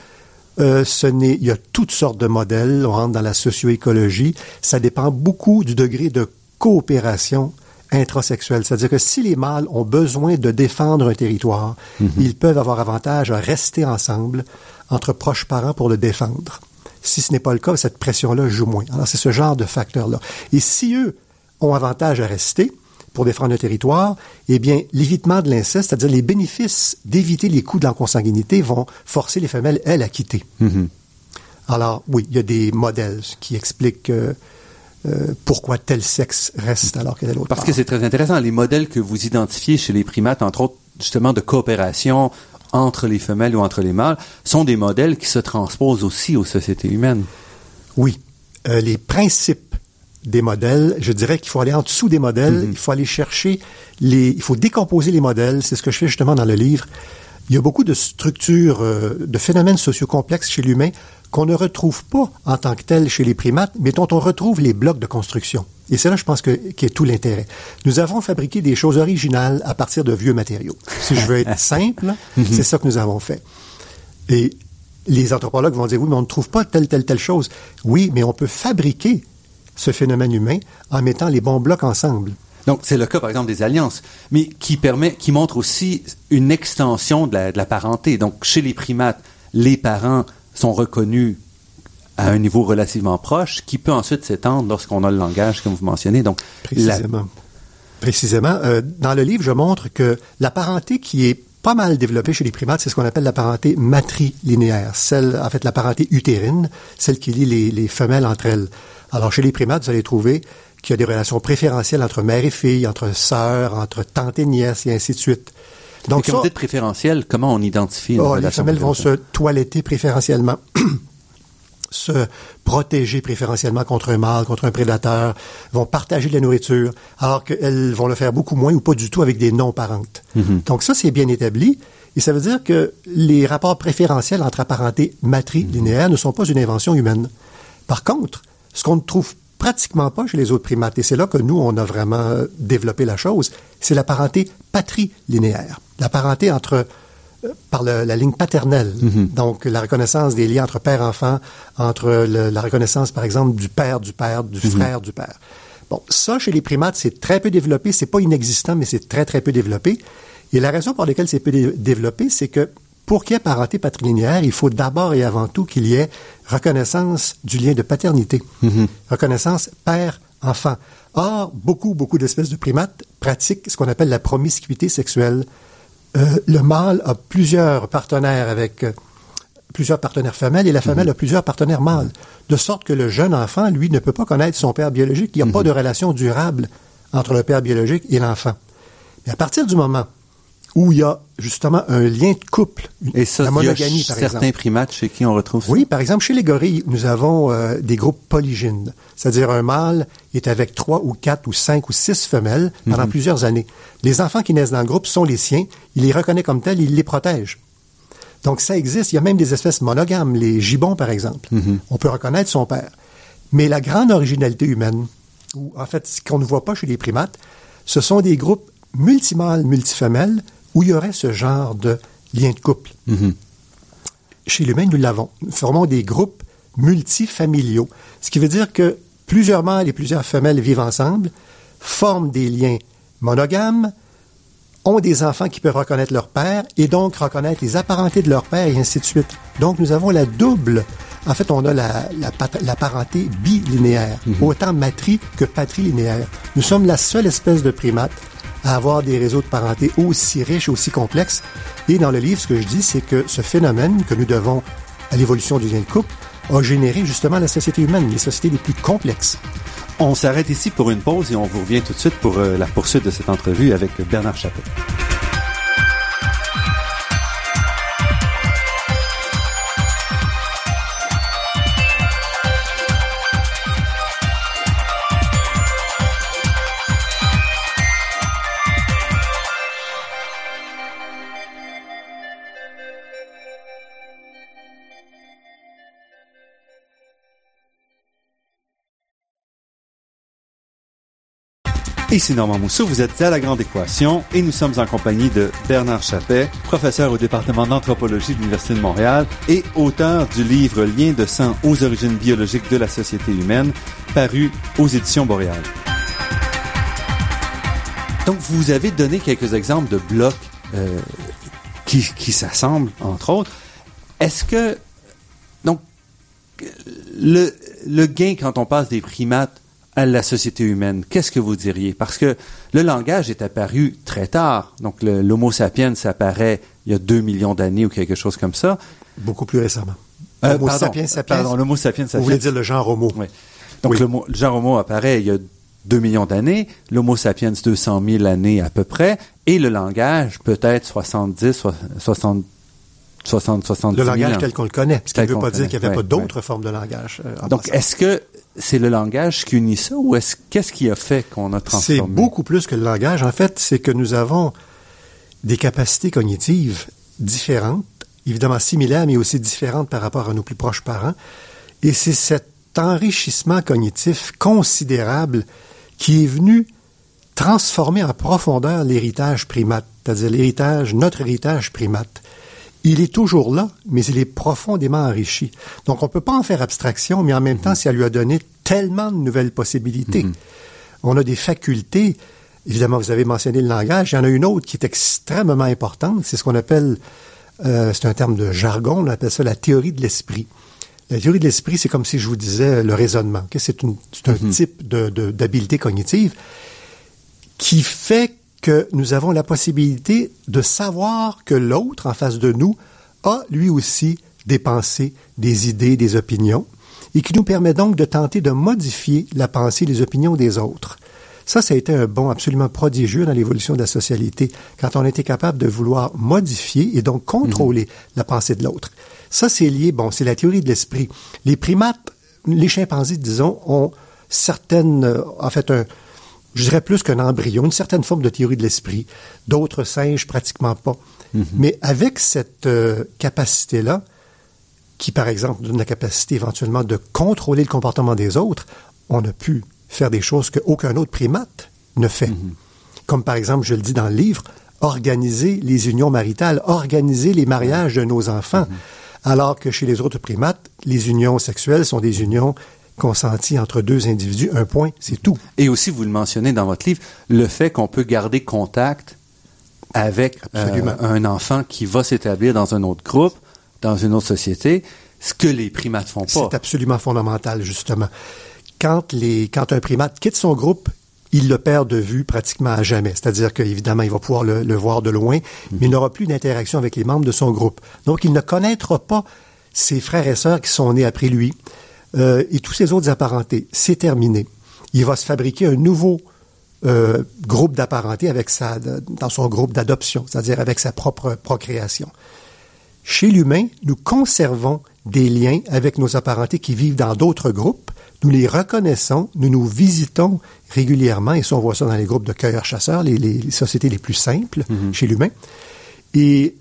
Euh, ce n'est, il y a toutes sortes de modèles. On rentre dans la socio-écologie. Ça dépend beaucoup du degré de coopération intrasexuelle. C'est-à-dire que si les mâles ont besoin de défendre un territoire, ils peuvent avoir avantage à rester ensemble entre proches parents pour le défendre. Si ce n'est pas le cas, cette pression-là joue moins. Alors c'est ce genre de facteur-là. Et si eux ont avantage à rester, pour défendre le territoire, eh bien, l'évitement de l'inceste, c'est-à-dire les bénéfices d'éviter les coups de la consanguinité, vont forcer les femelles, elles, à quitter. Alors, oui, il y a des modèles qui expliquent euh, euh, pourquoi tel sexe reste alors que tel autre. Parce que c'est très intéressant. Les modèles que vous identifiez chez les primates, entre autres, justement, de coopération entre les femelles ou entre les mâles, sont des modèles qui se transposent aussi aux sociétés humaines. Oui. Euh, les principes des modèles, je dirais qu'il faut aller en dessous des modèles, il faut aller chercher les, il faut décomposer les modèles, c'est ce que je fais justement dans le livre. Il y a beaucoup de structures, euh, de phénomènes sociocomplexes chez l'humain qu'on ne retrouve pas en tant que tels chez les primates, mais dont on retrouve les blocs de construction. Et c'est là, je pense, que, qui est tout l'intérêt. Nous avons fabriqué des choses originales à partir de vieux matériaux. Si je veux être [laughs] simple, c'est ça que nous avons fait. Et les anthropologues vont dire, oui, mais on ne trouve pas telle, telle, telle chose. Oui, mais on peut fabriquer ce phénomène humain en mettant les bons blocs ensemble. Donc, c'est le cas, par exemple, des alliances, mais qui permet, qui montre aussi une extension de la, de la parenté. Donc, chez les primates, les parents sont reconnus à un niveau relativement proche, qui peut ensuite s'étendre lorsqu'on a le langage, comme vous mentionnez. Donc, la- Précisément. Précisément. Euh, dans le livre, je montre que la parenté qui est pas mal développée chez les primates, c'est ce qu'on appelle la parenté matrilinéaire, celle, en fait, la parenté utérine, celle qui lie les, les femelles entre elles. Alors, chez les primates, vous allez trouver qu'il y a des relations préférentielles entre mère et fille, entre sœurs, entre tante et nièce, et ainsi de suite. Donc, quand vous préférentiel, comment on identifie une Oh, les femelles vont se toiletter préférentiellement, [clears throat] se protéger préférentiellement contre un mâle, contre un prédateur, vont partager de la nourriture, alors qu'elles vont le faire beaucoup moins ou pas du tout avec des non-parentes. Donc ça, c'est bien établi. Et ça veut dire que les rapports préférentiels entre apparentés matrilinéaires ne sont pas une invention humaine. Par contre, ce qu'on ne trouve pratiquement pas chez les autres primates, et c'est là que nous, on a vraiment euh, développé la chose, c'est la parenté patrilinéaire. La parenté entre euh, par le- la ligne paternelle. Donc, la reconnaissance des liens entre père-enfant, entre le- la reconnaissance, par exemple, du père du père, du frère du père. Bon, ça, chez les primates, c'est très peu développé. C'est pas inexistant, mais c'est très, très peu développé. Et la raison pour laquelle c'est peut développer, c'est que pour qu'il y ait parenté patrilinéaire, il faut d'abord et avant tout qu'il y ait reconnaissance du lien de paternité, Mhm. reconnaissance père-enfant. Or, beaucoup, beaucoup d'espèces de primates pratiquent ce qu'on appelle la promiscuité sexuelle. Euh, le mâle a plusieurs partenaires avec euh, plusieurs partenaires femelles et la femelle a plusieurs partenaires mâles. De sorte que le jeune enfant, lui, ne peut pas connaître son père biologique. Il n'y a pas de relation durable entre le père biologique et l'enfant. Mais à partir du moment où il y a justement un lien de couple, une- Et ça, la il y a monogamie, par certains exemple. primates chez qui on retrouve ça? Oui, par exemple, chez les gorilles, nous avons euh, des groupes polygynes, c'est-à-dire un mâle est avec trois ou quatre ou cinq ou six femelles pendant plusieurs années. Les enfants qui naissent dans le groupe sont les siens, il les reconnaît comme tels, il les protège. Donc ça existe, il y a même des espèces monogames, les gibbons par exemple. On peut reconnaître son père. Mais la grande originalité humaine, ou en fait ce qu'on ne voit pas chez les primates, ce sont des groupes multimâles, multifemelles, où il y aurait ce genre de lien de couple. Chez l'humain, nous l'avons. Nous formons des groupes multifamiliaux, ce qui veut dire que plusieurs mâles et plusieurs femelles vivent ensemble, forment des liens monogames, ont des enfants qui peuvent reconnaître leur père et donc reconnaître les apparentés de leur père et ainsi de suite. Donc nous avons la double. En fait, on a la, la, pat- la parenté bilinéaire, autant matri que patrilinéaire. Nous sommes la seule espèce de primate à avoir des réseaux de parenté aussi riches, aussi complexes. Et dans le livre, ce que je dis, c'est que ce phénomène que nous devons à l'évolution du lien de couple a généré justement la société humaine, les sociétés les plus complexes. On s'arrête ici pour une pause et on vous revient tout de suite pour euh, la poursuite de cette entrevue avec Bernard Chappet. Ici Normand Mousseau, vous êtes à La Grande Équation et nous sommes en compagnie de Bernard Chappet, professeur au département d'anthropologie de l'Université de Montréal et auteur du livre Lien de sang aux origines biologiques de la société humaine, paru aux éditions Boréal. Donc, vous avez donné quelques exemples de blocs euh, qui, qui s'assemblent, entre autres. Est-ce que, donc, le, le gain quand on passe des primates à la société humaine, qu'est-ce que vous diriez? Parce que le langage est apparu très tard. Donc, l'Homo sapiens apparaît il y a deux millions d'années ou quelque chose comme ça. Beaucoup plus récemment. Euh, Homo pardon, sapiens sapiens. Pardon, l'Homo sapiens Vous sapiens. voulez dire le genre homo. Oui. Donc, Oui. le, genre Homo apparaît il y a 2 millions d'années, l'Homo sapiens 200 000 années à peu près, et le langage peut-être 70, so- 60, 60, 70 Le 000 langage ans. tel qu'on le connaît. Ce qui ne veut pas dire qu'il n'y avait pas Ouais, d'autres formes de langage. euh, Donc, est-ce que c'est le langage qui unit ça, ou est-ce qu'est-ce qui a fait qu'on a C'est transformé? beaucoup plus que le langage. En fait, c'est que nous avons des capacités cognitives différentes, évidemment similaires, mais aussi différentes par rapport à nos plus proches parents. Et c'est cet enrichissement cognitif considérable qui est venu transformer en profondeur l'héritage primate, c'est-à-dire l'héritage, notre héritage primate. Il est toujours là, mais il est profondément enrichi. Donc, on ne peut pas en faire abstraction, mais en même temps, ça lui a donné tellement de nouvelles possibilités. On a des facultés. Évidemment, vous avez mentionné le langage. Il y en a une autre qui est extrêmement importante. C'est ce qu'on appelle, euh, c'est un terme de jargon, on appelle ça la théorie de l'esprit. La théorie de l'esprit, c'est comme si je vous disais le raisonnement. C'est une- c'est un type de- de- d'habileté cognitive qui fait que nous avons la possibilité de savoir que l'autre en face de nous a lui aussi des pensées, des idées, des opinions, et qui nous permet donc de tenter de modifier la pensée et les opinions des autres. Ça, ça a été un bond absolument prodigieux dans l'évolution de la socialité, quand on était capable de vouloir modifier et donc contrôler la pensée de l'autre. Ça, c'est lié, bon, c'est la théorie de l'esprit. Les primates, les chimpanzés, disons, ont certaines, euh, en fait, un, je dirais plus qu'un embryon, une certaine forme de théorie de l'esprit. D'autres singes, pratiquement pas. Mais avec cette euh, capacité-là, qui, par exemple, donne la capacité éventuellement de contrôler le comportement des autres, on a pu faire des choses qu'aucun autre primate ne fait. Comme, par exemple, je le dis dans le livre, organiser les unions maritales, organiser les mariages de nos enfants, alors que chez les autres primates, les unions sexuelles sont des unions consenties entre deux individus, un point, c'est tout. Et aussi, vous le mentionnez dans votre livre, le fait qu'on peut garder contact avec euh, un enfant qui va s'établir dans un autre groupe, dans une autre société, ce que les primates font pas. C'est absolument fondamental, justement. Quand, les, quand un primate quitte son groupe, il le perd de vue pratiquement à jamais. C'est-à-dire qu'évidemment, il va pouvoir le, voir de loin, mais il n'aura plus d'interaction avec les membres de son groupe. Donc, il ne connaîtra pas ses frères et sœurs qui sont nés après lui euh, et tous ses autres apparentés. C'est terminé. Il va se fabriquer un nouveau euh, groupe d'apparentés avec sa, dans son groupe d'adoption, c'est-à-dire avec sa propre procréation. Chez l'humain, nous conservons des liens avec nos apparentés qui vivent dans d'autres groupes. Nous les reconnaissons, nous nous visitons régulièrement, et ça on voit ça dans les groupes de cueilleurs-chasseurs, les, sociétés les plus simples mhm. chez l'humain. Et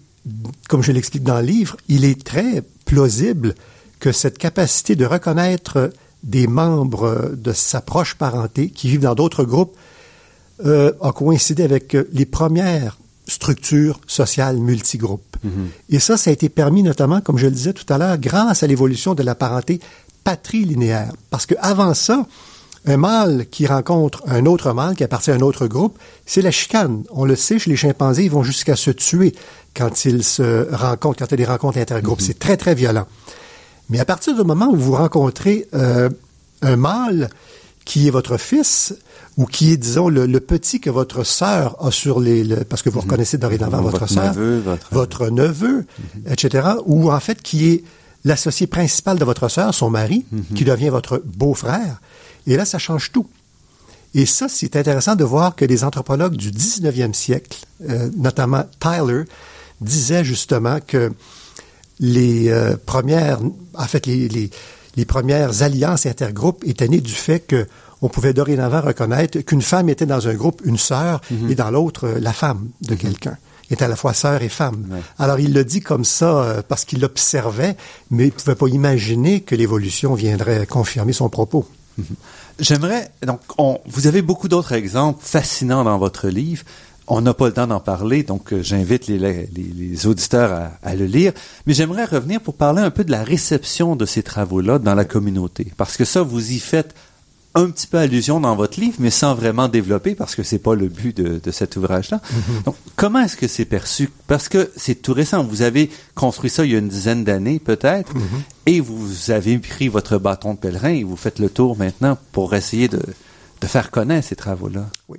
comme je l'explique dans le livre, il est très plausible que cette capacité de reconnaître des membres de sa proche parenté qui vivent dans d'autres groupes euh, a coïncidé avec les premières structures sociales multigroupes. Mhm. Et ça, ça a été permis notamment, comme je le disais tout à l'heure, grâce à l'évolution de la parenté patrilinéaire. Parce qu'avant ça, un mâle qui rencontre un autre mâle qui appartient à un autre groupe, c'est la chicane. On le sait, chez les chimpanzés, ils vont jusqu'à se tuer quand ils se rencontrent, quand il y a des rencontres intergroupes. Mhm. C'est très, très violent. Mais à partir du moment où vous rencontrez euh, un mâle qui est votre fils ou qui est, disons, le, petit que votre sœur a sur les... parce que vous mhm. reconnaissez dorénavant votre, votre sœur, neveu, votre... neveu, mhm. etc., ou en fait qui est l'associé principal de votre sœur, son mari, qui devient votre beau-frère. Et là, ça change tout. Et ça, c'est intéressant de voir que les anthropologues du 19e siècle, euh, notamment Tyler, disait justement que les euh, premières, en fait, les, les, les, premières alliances intergroupes étaient nées du fait que on pouvait dorénavant reconnaître qu'une femme était dans un groupe une sœur mhm. et dans l'autre la femme de mhm. quelqu'un est à la fois sœur et femme. Alors il le dit comme ça euh, parce qu'il l'observait, mais il ne pouvait pas imaginer que l'évolution viendrait confirmer son propos. Mhm. J'aimerais donc on, vous avez beaucoup d'autres exemples fascinants dans votre livre. On n'a pas le temps d'en parler, donc euh, j'invite les, auditeurs à, le lire. Mais j'aimerais revenir pour parler un peu de la réception de ces travaux-là dans la communauté, parce que ça, vous y faites un petit peu allusion dans votre livre, mais sans vraiment développer, parce que c'est pas le but de, cet ouvrage-là. Mm-hmm. Donc, comment est-ce que c'est perçu? Parce que c'est tout récent. Vous avez construit ça il y a une dizaine d'années, peut-être, mm-hmm. et vous avez pris votre bâton de pèlerin et vous faites le tour maintenant pour essayer de, de faire connaître ces travaux-là. Oui.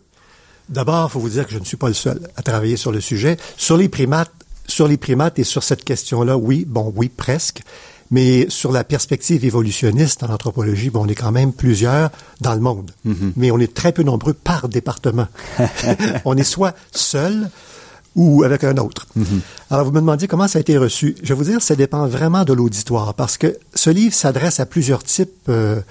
D'abord, il faut vous dire que je ne suis pas le seul à travailler sur le sujet. Sur les primates, sur les primates et sur cette question-là, oui, bon, oui, presque. Mais sur la perspective évolutionniste en anthropologie, bon, on est quand même plusieurs dans le monde. Mm-hmm. Mais on est très peu nombreux par département. [laughs] on est soit seul ou avec un autre. Mm-hmm. Alors, vous me demandiez comment ça a été reçu. Je vais vous dire, ça dépend vraiment de l'auditoire, parce que ce livre s'adresse à plusieurs types euh,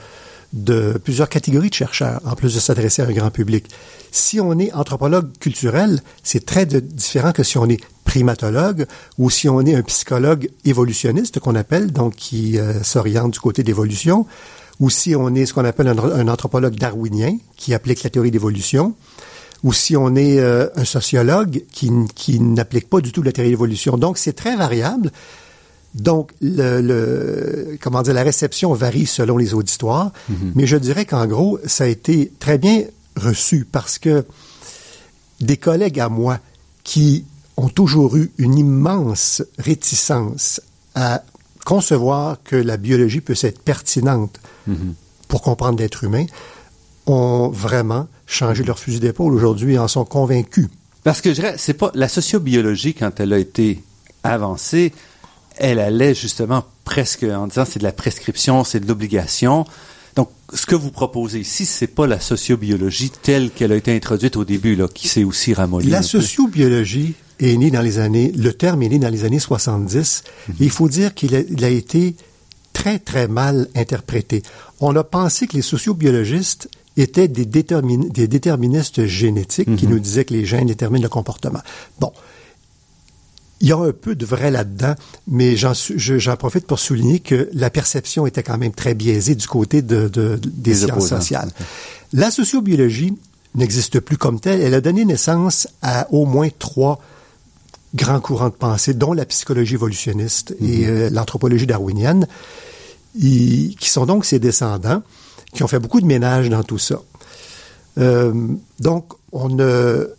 de plusieurs catégories de chercheurs, en plus de s'adresser à un grand public. Si on est anthropologue culturel, c'est très différent que si on est primatologue ou si on est un psychologue évolutionniste qu'on appelle, donc qui euh, s'oriente du côté d'évolution, ou si on est ce qu'on appelle un, anthropologue darwinien qui applique la théorie d'évolution, ou si on est euh, un sociologue qui, qui n'applique pas du tout la théorie d'évolution. Donc c'est très variable. Donc, le, comment dire, la réception varie selon les auditoires, mhm. mais je dirais qu'en gros, ça a été très bien reçu parce que des collègues à moi qui ont toujours eu une immense réticence à concevoir que la biologie peut être pertinente mhm. pour comprendre l'être humain, ont vraiment changé leur fusil d'épaule aujourd'hui et en sont convaincus. Parce que je dirais, c'est pas la sociobiologie quand elle a été avancée, elle allait justement presque en disant c'est de la prescription, c'est de l'obligation. Donc, ce que vous proposez ici, c'est pas la sociobiologie telle qu'elle a été introduite au début, là, qui s'est aussi ramollie. La sociobiologie est née dans les années, le terme est né dans les années 70. Mhm. il faut dire qu'il a, été très, très mal interprété. On a pensé que les sociobiologistes étaient des, des déterministes génétiques qui mhm. nous disaient que les gènes déterminent le comportement. Bon, il y a un peu de vrai là-dedans, mais j'en, profite pour souligner que la perception était quand même très biaisée du côté de, des, sciences sociales. La sociobiologie n'existe plus comme telle. Elle a donné naissance à au moins trois grands courants de pensée, dont la psychologie évolutionniste et mhm. euh, l'anthropologie darwinienne, qui sont donc ses descendants, qui ont fait beaucoup de ménage dans tout ça. Euh, donc, on ne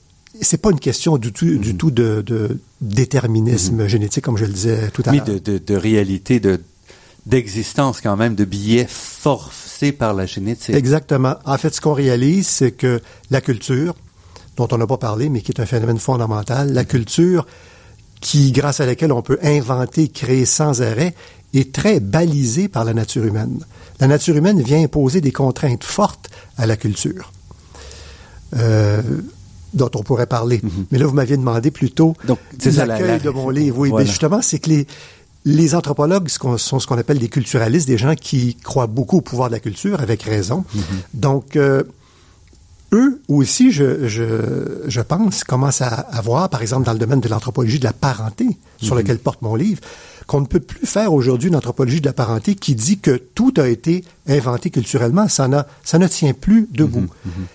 c'est pas une question du tout, du tout de, de déterminisme génétique, comme je le disais tout à l'heure. de, de, de réalité, de d'existence quand même, de biais forcés par la génétique. Exactement. En fait, ce qu'on réalise, c'est que la culture, dont on n'a pas parlé, mais qui est un phénomène fondamental, la culture qui, grâce à laquelle on peut inventer, créer sans arrêt, est très balisée par la nature humaine. La nature humaine vient imposer des contraintes fortes à la culture, euh, dont on pourrait parler. Mais là, vous m'aviez demandé plutôt l'accueil la- de mon livre. Oui, Voilà. mais justement, c'est que les, les anthropologues sont ce qu'on appelle des culturalistes, des gens qui croient beaucoup au pouvoir de la culture, avec raison. Donc, euh, eux aussi, je, je, je pense, commencent à, à voir, par exemple, dans le domaine de l'anthropologie de la parenté, sur lequel porte mon livre, qu'on ne peut plus faire aujourd'hui une anthropologie de la parenté qui dit que tout a été inventé culturellement. Ça, n'a- ça ne tient plus debout.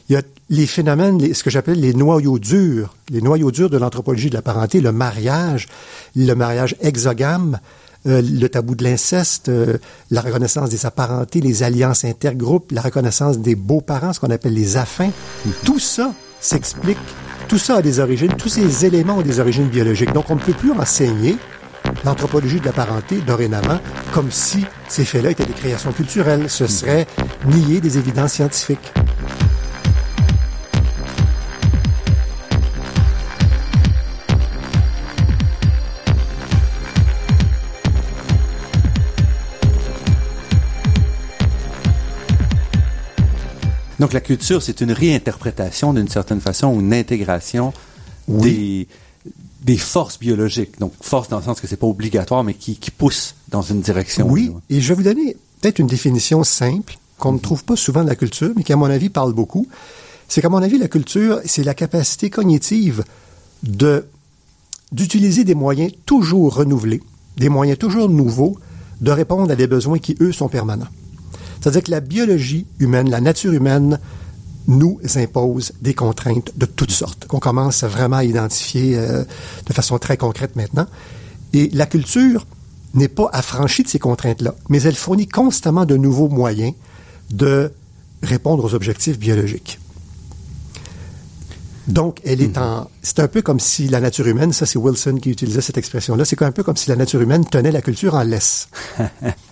Il y a les phénomènes, les- ce que j'appelle les noyaux durs, les noyaux durs de l'anthropologie de la parenté, le mariage, le mariage exogame, euh, le tabou de l'inceste, euh, la reconnaissance des apparentés, les alliances intergroupes, la reconnaissance des beaux-parents, ce qu'on appelle les affins. Tout ça s'explique, tout ça a des origines, tous ces éléments ont des origines biologiques. Donc, on ne peut plus enseigner l'anthropologie de la parenté dorénavant comme si ces faits-là étaient des créations culturelles. Ce serait nier des évidences scientifiques. Donc la culture, c'est une réinterprétation d'une certaine façon, ou une intégration des, des forces biologiques. Donc force dans le sens que c'est pas obligatoire, mais qui, qui poussent dans une direction. Oui, et je vais vous donner peut-être une définition simple qu'on ne trouve pas souvent de la culture, mais qui, à mon avis, parle beaucoup. C'est qu'à mon avis, la culture, c'est la capacité cognitive de d'utiliser des moyens toujours renouvelés, des moyens toujours nouveaux, de répondre à des besoins qui, eux, sont permanents. C'est-à-dire que la biologie humaine, la nature humaine, nous impose des contraintes de toutes sortes, qu'on commence vraiment à identifier euh, de façon très concrète maintenant. Et la culture n'est pas affranchie de ces contraintes-là, mais elle fournit constamment de nouveaux moyens de répondre aux objectifs biologiques. Donc, elle est en. C'est un peu comme si la nature humaine, ça c'est Wilson qui utilisait cette expression-là, c'est un peu comme si la nature humaine tenait la culture en laisse. [laughs]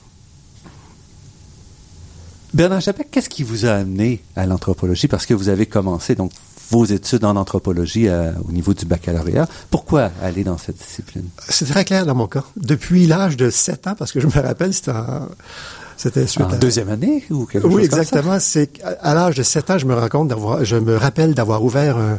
Bernard Chapek, qu'est-ce qui vous a amené à l'anthropologie? Parce que vous avez commencé donc vos études en anthropologie à- au niveau du baccalauréat. Pourquoi aller dans cette discipline? C'est très clair dans mon cas. Depuis l'âge de 7 ans, parce que je me rappelle, c'était en- C'était suite En à- deuxième année ou quelque Oui, chose comme ça? exactement. C'est à l'âge de 7 ans, je me rends compte d'avoir, je me rappelle d'avoir ouvert un,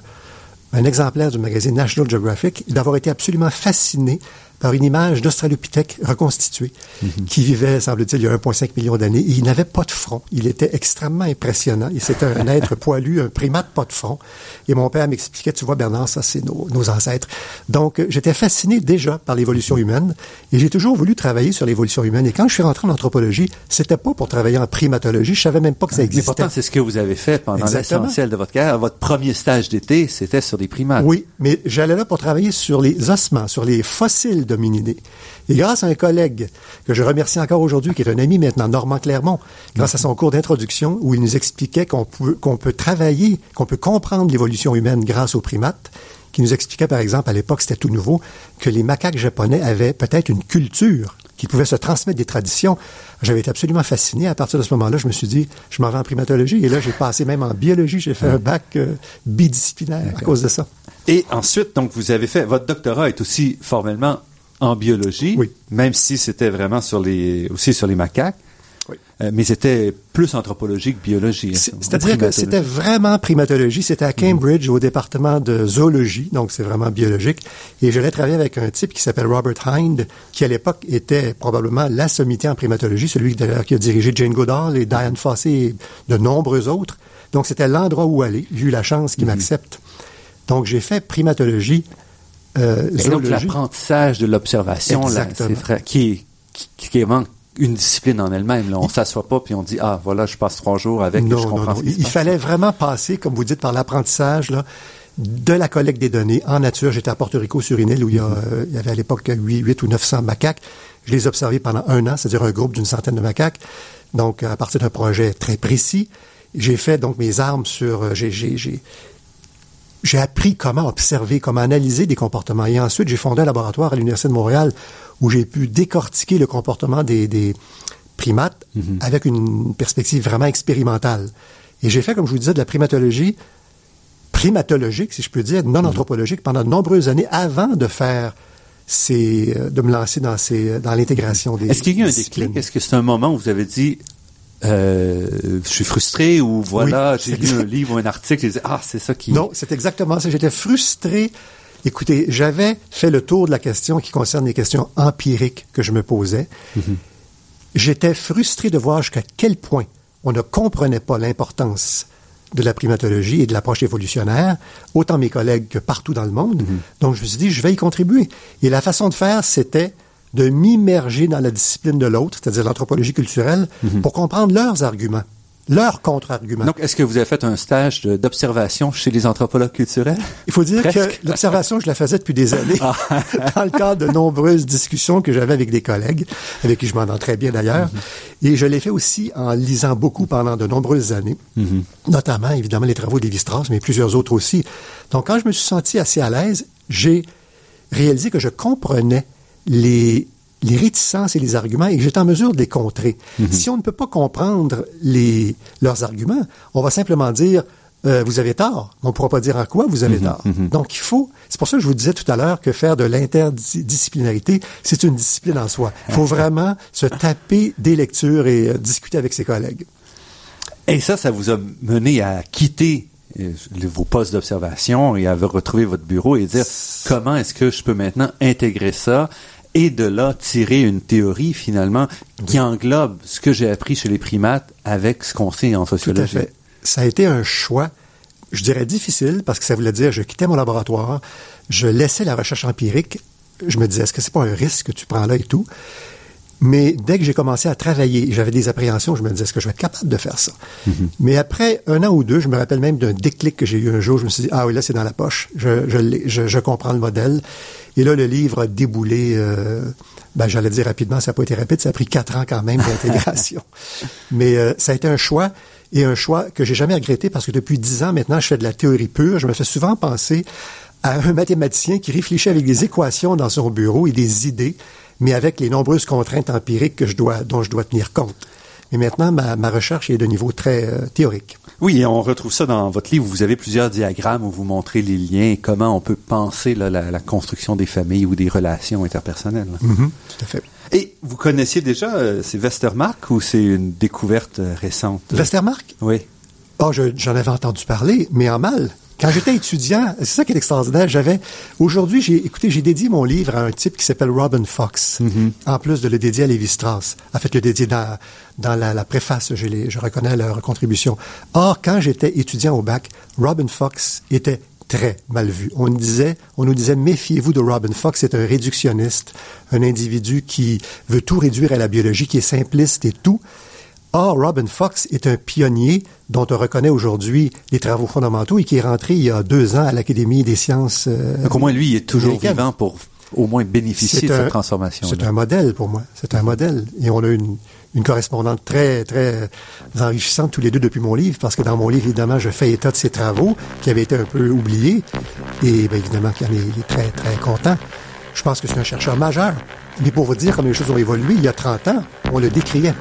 un exemplaire du magazine National Geographic, et d'avoir été absolument fasciné par une image d'Australopithèque reconstituée, Mhm. qui vivait, semble-t-il, il y a 1,5 million d'années. Et il n'avait pas de front. Il était extrêmement impressionnant. Et c'était un être poilu, un primate pas de front. Et mon père m'expliquait, tu vois, Bernard, ça, c'est nos, nos ancêtres. Donc, euh, j'étais fasciné déjà par l'évolution humaine. Et j'ai toujours voulu travailler sur l'évolution humaine. Et quand je suis rentré en anthropologie, c'était pas pour travailler en primatologie. Je savais même pas que ça Mais existait. pourtant, c'est ce que vous avez fait pendant l'essentiel de votre carrière. Votre premier stage d'été, c'était sur des primates. Oui, mais j'allais là pour travailler sur les ossements, sur les fossiles Et grâce à un collègue que je remercie encore aujourd'hui, qui est un ami maintenant, Normand Clermont, grâce à son cours d'introduction où il nous expliquait qu'on peut, qu'on peut travailler, qu'on peut comprendre l'évolution humaine grâce aux primates, qui nous expliquait par exemple, à l'époque c'était tout nouveau, que les macaques japonais avaient peut-être une culture qui pouvait se transmettre des traditions. J'avais été absolument fasciné. À partir de ce moment-là, je me suis dit, je m'en vais en primatologie. Et là, j'ai passé même en biologie. J'ai fait un bac euh, bidisciplinaire à cause de ça. Et ensuite, donc, vous avez fait, votre doctorat est aussi formellement en biologie, Oui. même si c'était vraiment sur les, aussi sur les macaques. Oui. Euh, mais c'était plus anthropologie que biologie. Hein, C'est-à-dire que c'était vraiment primatologie. C'était à Cambridge, au département de zoologie, donc c'est vraiment biologique. Et j'allais travailler avec un type qui s'appelle Robert Hind, qui à l'époque était probablement la sommité en primatologie, celui d'ailleurs qui a dirigé Jane Goodall et Diane Fossey et de nombreux autres. Donc c'était l'endroit où aller. J'ai eu la chance qu'il m'accepte. Donc j'ai fait primatologie, euh, Et donc, zoologie. l'apprentissage de l'observation, qui est, qui, qui vraiment une discipline en elle-même. Là. On s'assoit pas puis on dit, ah, voilà, je passe trois jours avec et je Non, non, non. Il, fallait vraiment passer, comme vous dites, par l'apprentissage là, de la collecte des données en nature. J'étais à Porto Rico sur une île où il y, a, euh, il y avait à l'époque 8, 8 ou 900 macaques. Je les ai observés pendant un an, c'est-à-dire un groupe d'une centaine de macaques. Donc, à partir d'un projet très précis, j'ai fait donc mes armes sur... euh, j'ai- j'ai- j'ai- j'ai appris comment observer, comment analyser des comportements. Et ensuite, j'ai fondé un laboratoire à l'Université de Montréal où j'ai pu décortiquer le comportement des, des primates Mhm. avec une perspective vraiment expérimentale. Et j'ai fait, comme je vous disais, de la primatologie primatologique, si je peux dire, non anthropologique, pendant de nombreuses années avant de faire ces, euh, de me lancer dans ces, dans l'intégration des Est-ce qu'il y a eu un déclic? Est-ce que c'est un moment où vous avez dit, euh, je suis frustré ou voilà, Oui, j'ai lu un livre ou un article et j'ai dit, ah, c'est ça qui... Non, c'est exactement ça. J'étais frustré. Écoutez, j'avais fait le tour de la question qui concerne les questions empiriques que je me posais. J'étais frustré de voir jusqu'à quel point on ne comprenait pas l'importance de la primatologie et de l'approche évolutionnaire, autant mes collègues que partout dans le monde. Donc, je me suis dit, je vais y contribuer. Et la façon de faire, c'était de m'immerger dans la discipline de l'autre, c'est-à-dire l'anthropologie culturelle, pour comprendre leurs arguments, leurs contre-arguments. Donc, est-ce que vous avez fait un stage d'observation chez les anthropologues culturels? Il faut dire Presque. que l'observation, je la faisais depuis des années, [laughs] dans le cadre de nombreuses discussions que j'avais avec des collègues, avec qui je m'entends très bien d'ailleurs. Et je l'ai fait aussi en lisant beaucoup pendant de nombreuses années, notamment, évidemment, les travaux d'Évi-Strauss, mais plusieurs autres aussi. Donc, quand je me suis senti assez à l'aise, j'ai réalisé que je comprenais les, les réticences et les arguments et j'étais en mesure de les contrer. Si on ne peut pas comprendre les, leurs arguments, on va simplement dire euh, vous avez tort. On ne pourra pas dire en quoi vous avez tort. Donc il faut, c'est pour ça que je vous disais tout à l'heure que faire de l'interdisciplinarité, c'est une discipline en soi. Il faut [laughs] vraiment se taper des lectures et euh, discuter avec ses collègues. Et ça, ça vous a mené à quitter vos postes d'observation et à retrouver votre bureau et dire comment est-ce que je peux maintenant intégrer ça et de là tirer une théorie finalement qui englobe ce que j'ai appris chez les primates avec ce qu'on sait en Tout à sociologie. fait. Ça a été un choix, je dirais difficile, parce que ça voulait dire je quittais mon laboratoire, je laissais la recherche empirique. Je me disais, est-ce que c'est pas un risque que tu prends là et tout? Mais dès que j'ai commencé à travailler, j'avais des appréhensions, je me disais, est-ce que je vais être capable de faire ça? Mais après un an ou deux, je me rappelle même d'un déclic que j'ai eu un jour, je me suis dit, ah oui, là, c'est dans la poche, je, je, je, je comprends le modèle. Et là, le livre a déboulé, euh, ben, j'allais dire rapidement, ça n'a pas été rapide, ça a pris quatre ans quand même d'intégration. [laughs] Mais euh, ça a été un choix, et un choix que j'ai jamais regretté parce que depuis dix ans maintenant, je fais de la théorie pure. Je me fais souvent penser à un mathématicien qui réfléchit avec des équations dans son bureau et des idées, mais avec les nombreuses contraintes empiriques que je dois, dont je dois tenir compte. Mais maintenant, ma, ma recherche est de niveau très euh, théorique. Oui, et on retrouve ça dans votre livre. Vous avez plusieurs diagrammes où vous montrez les liens et comment on peut penser là, la, la construction des familles ou des relations interpersonnelles. Mhm, tout à fait. Et vous connaissiez déjà, euh, c'est Westermarck ou c'est une découverte euh, récente? Westermarck? Oui. Oh, je- j'en avais entendu parler, mais en mal. Quand j'étais étudiant, c'est ça qui est extraordinaire. J'avais, aujourd'hui, j'ai, écoutez, j'ai dédié mon livre à un type qui s'appelle Robin Fox, en plus de le dédier à Lévi-Strauss. En fait, le dédier dans, dans la, la préface, je, les, je reconnais leur contribution. Or, quand j'étais étudiant au bac, Robin Fox était très mal vu. On disait, on nous disait, méfiez-vous de Robin Fox, c'est un réductionniste, un individu qui veut tout réduire à la biologie, qui est simpliste et tout. Or, Robin Fox est un pionnier dont on reconnaît aujourd'hui les travaux fondamentaux et qui est rentré il y a deux ans à l'Académie des sciences. euh, Donc au moins, lui, il est toujours vivant pour au moins bénéficier de cette transformation. C'est un modèle pour moi. C'est un modèle. Et on a une, une correspondante très, très enrichissante tous les deux depuis mon livre, parce que dans mon livre, évidemment, je fais état de ses travaux qui avaient été un peu oubliés. Et bien évidemment, qu'il en est, il est très, très content. Je pense que c'est un chercheur majeur. Mais pour vous dire comment les choses ont évolué, il y a 30 ans, on le décriait.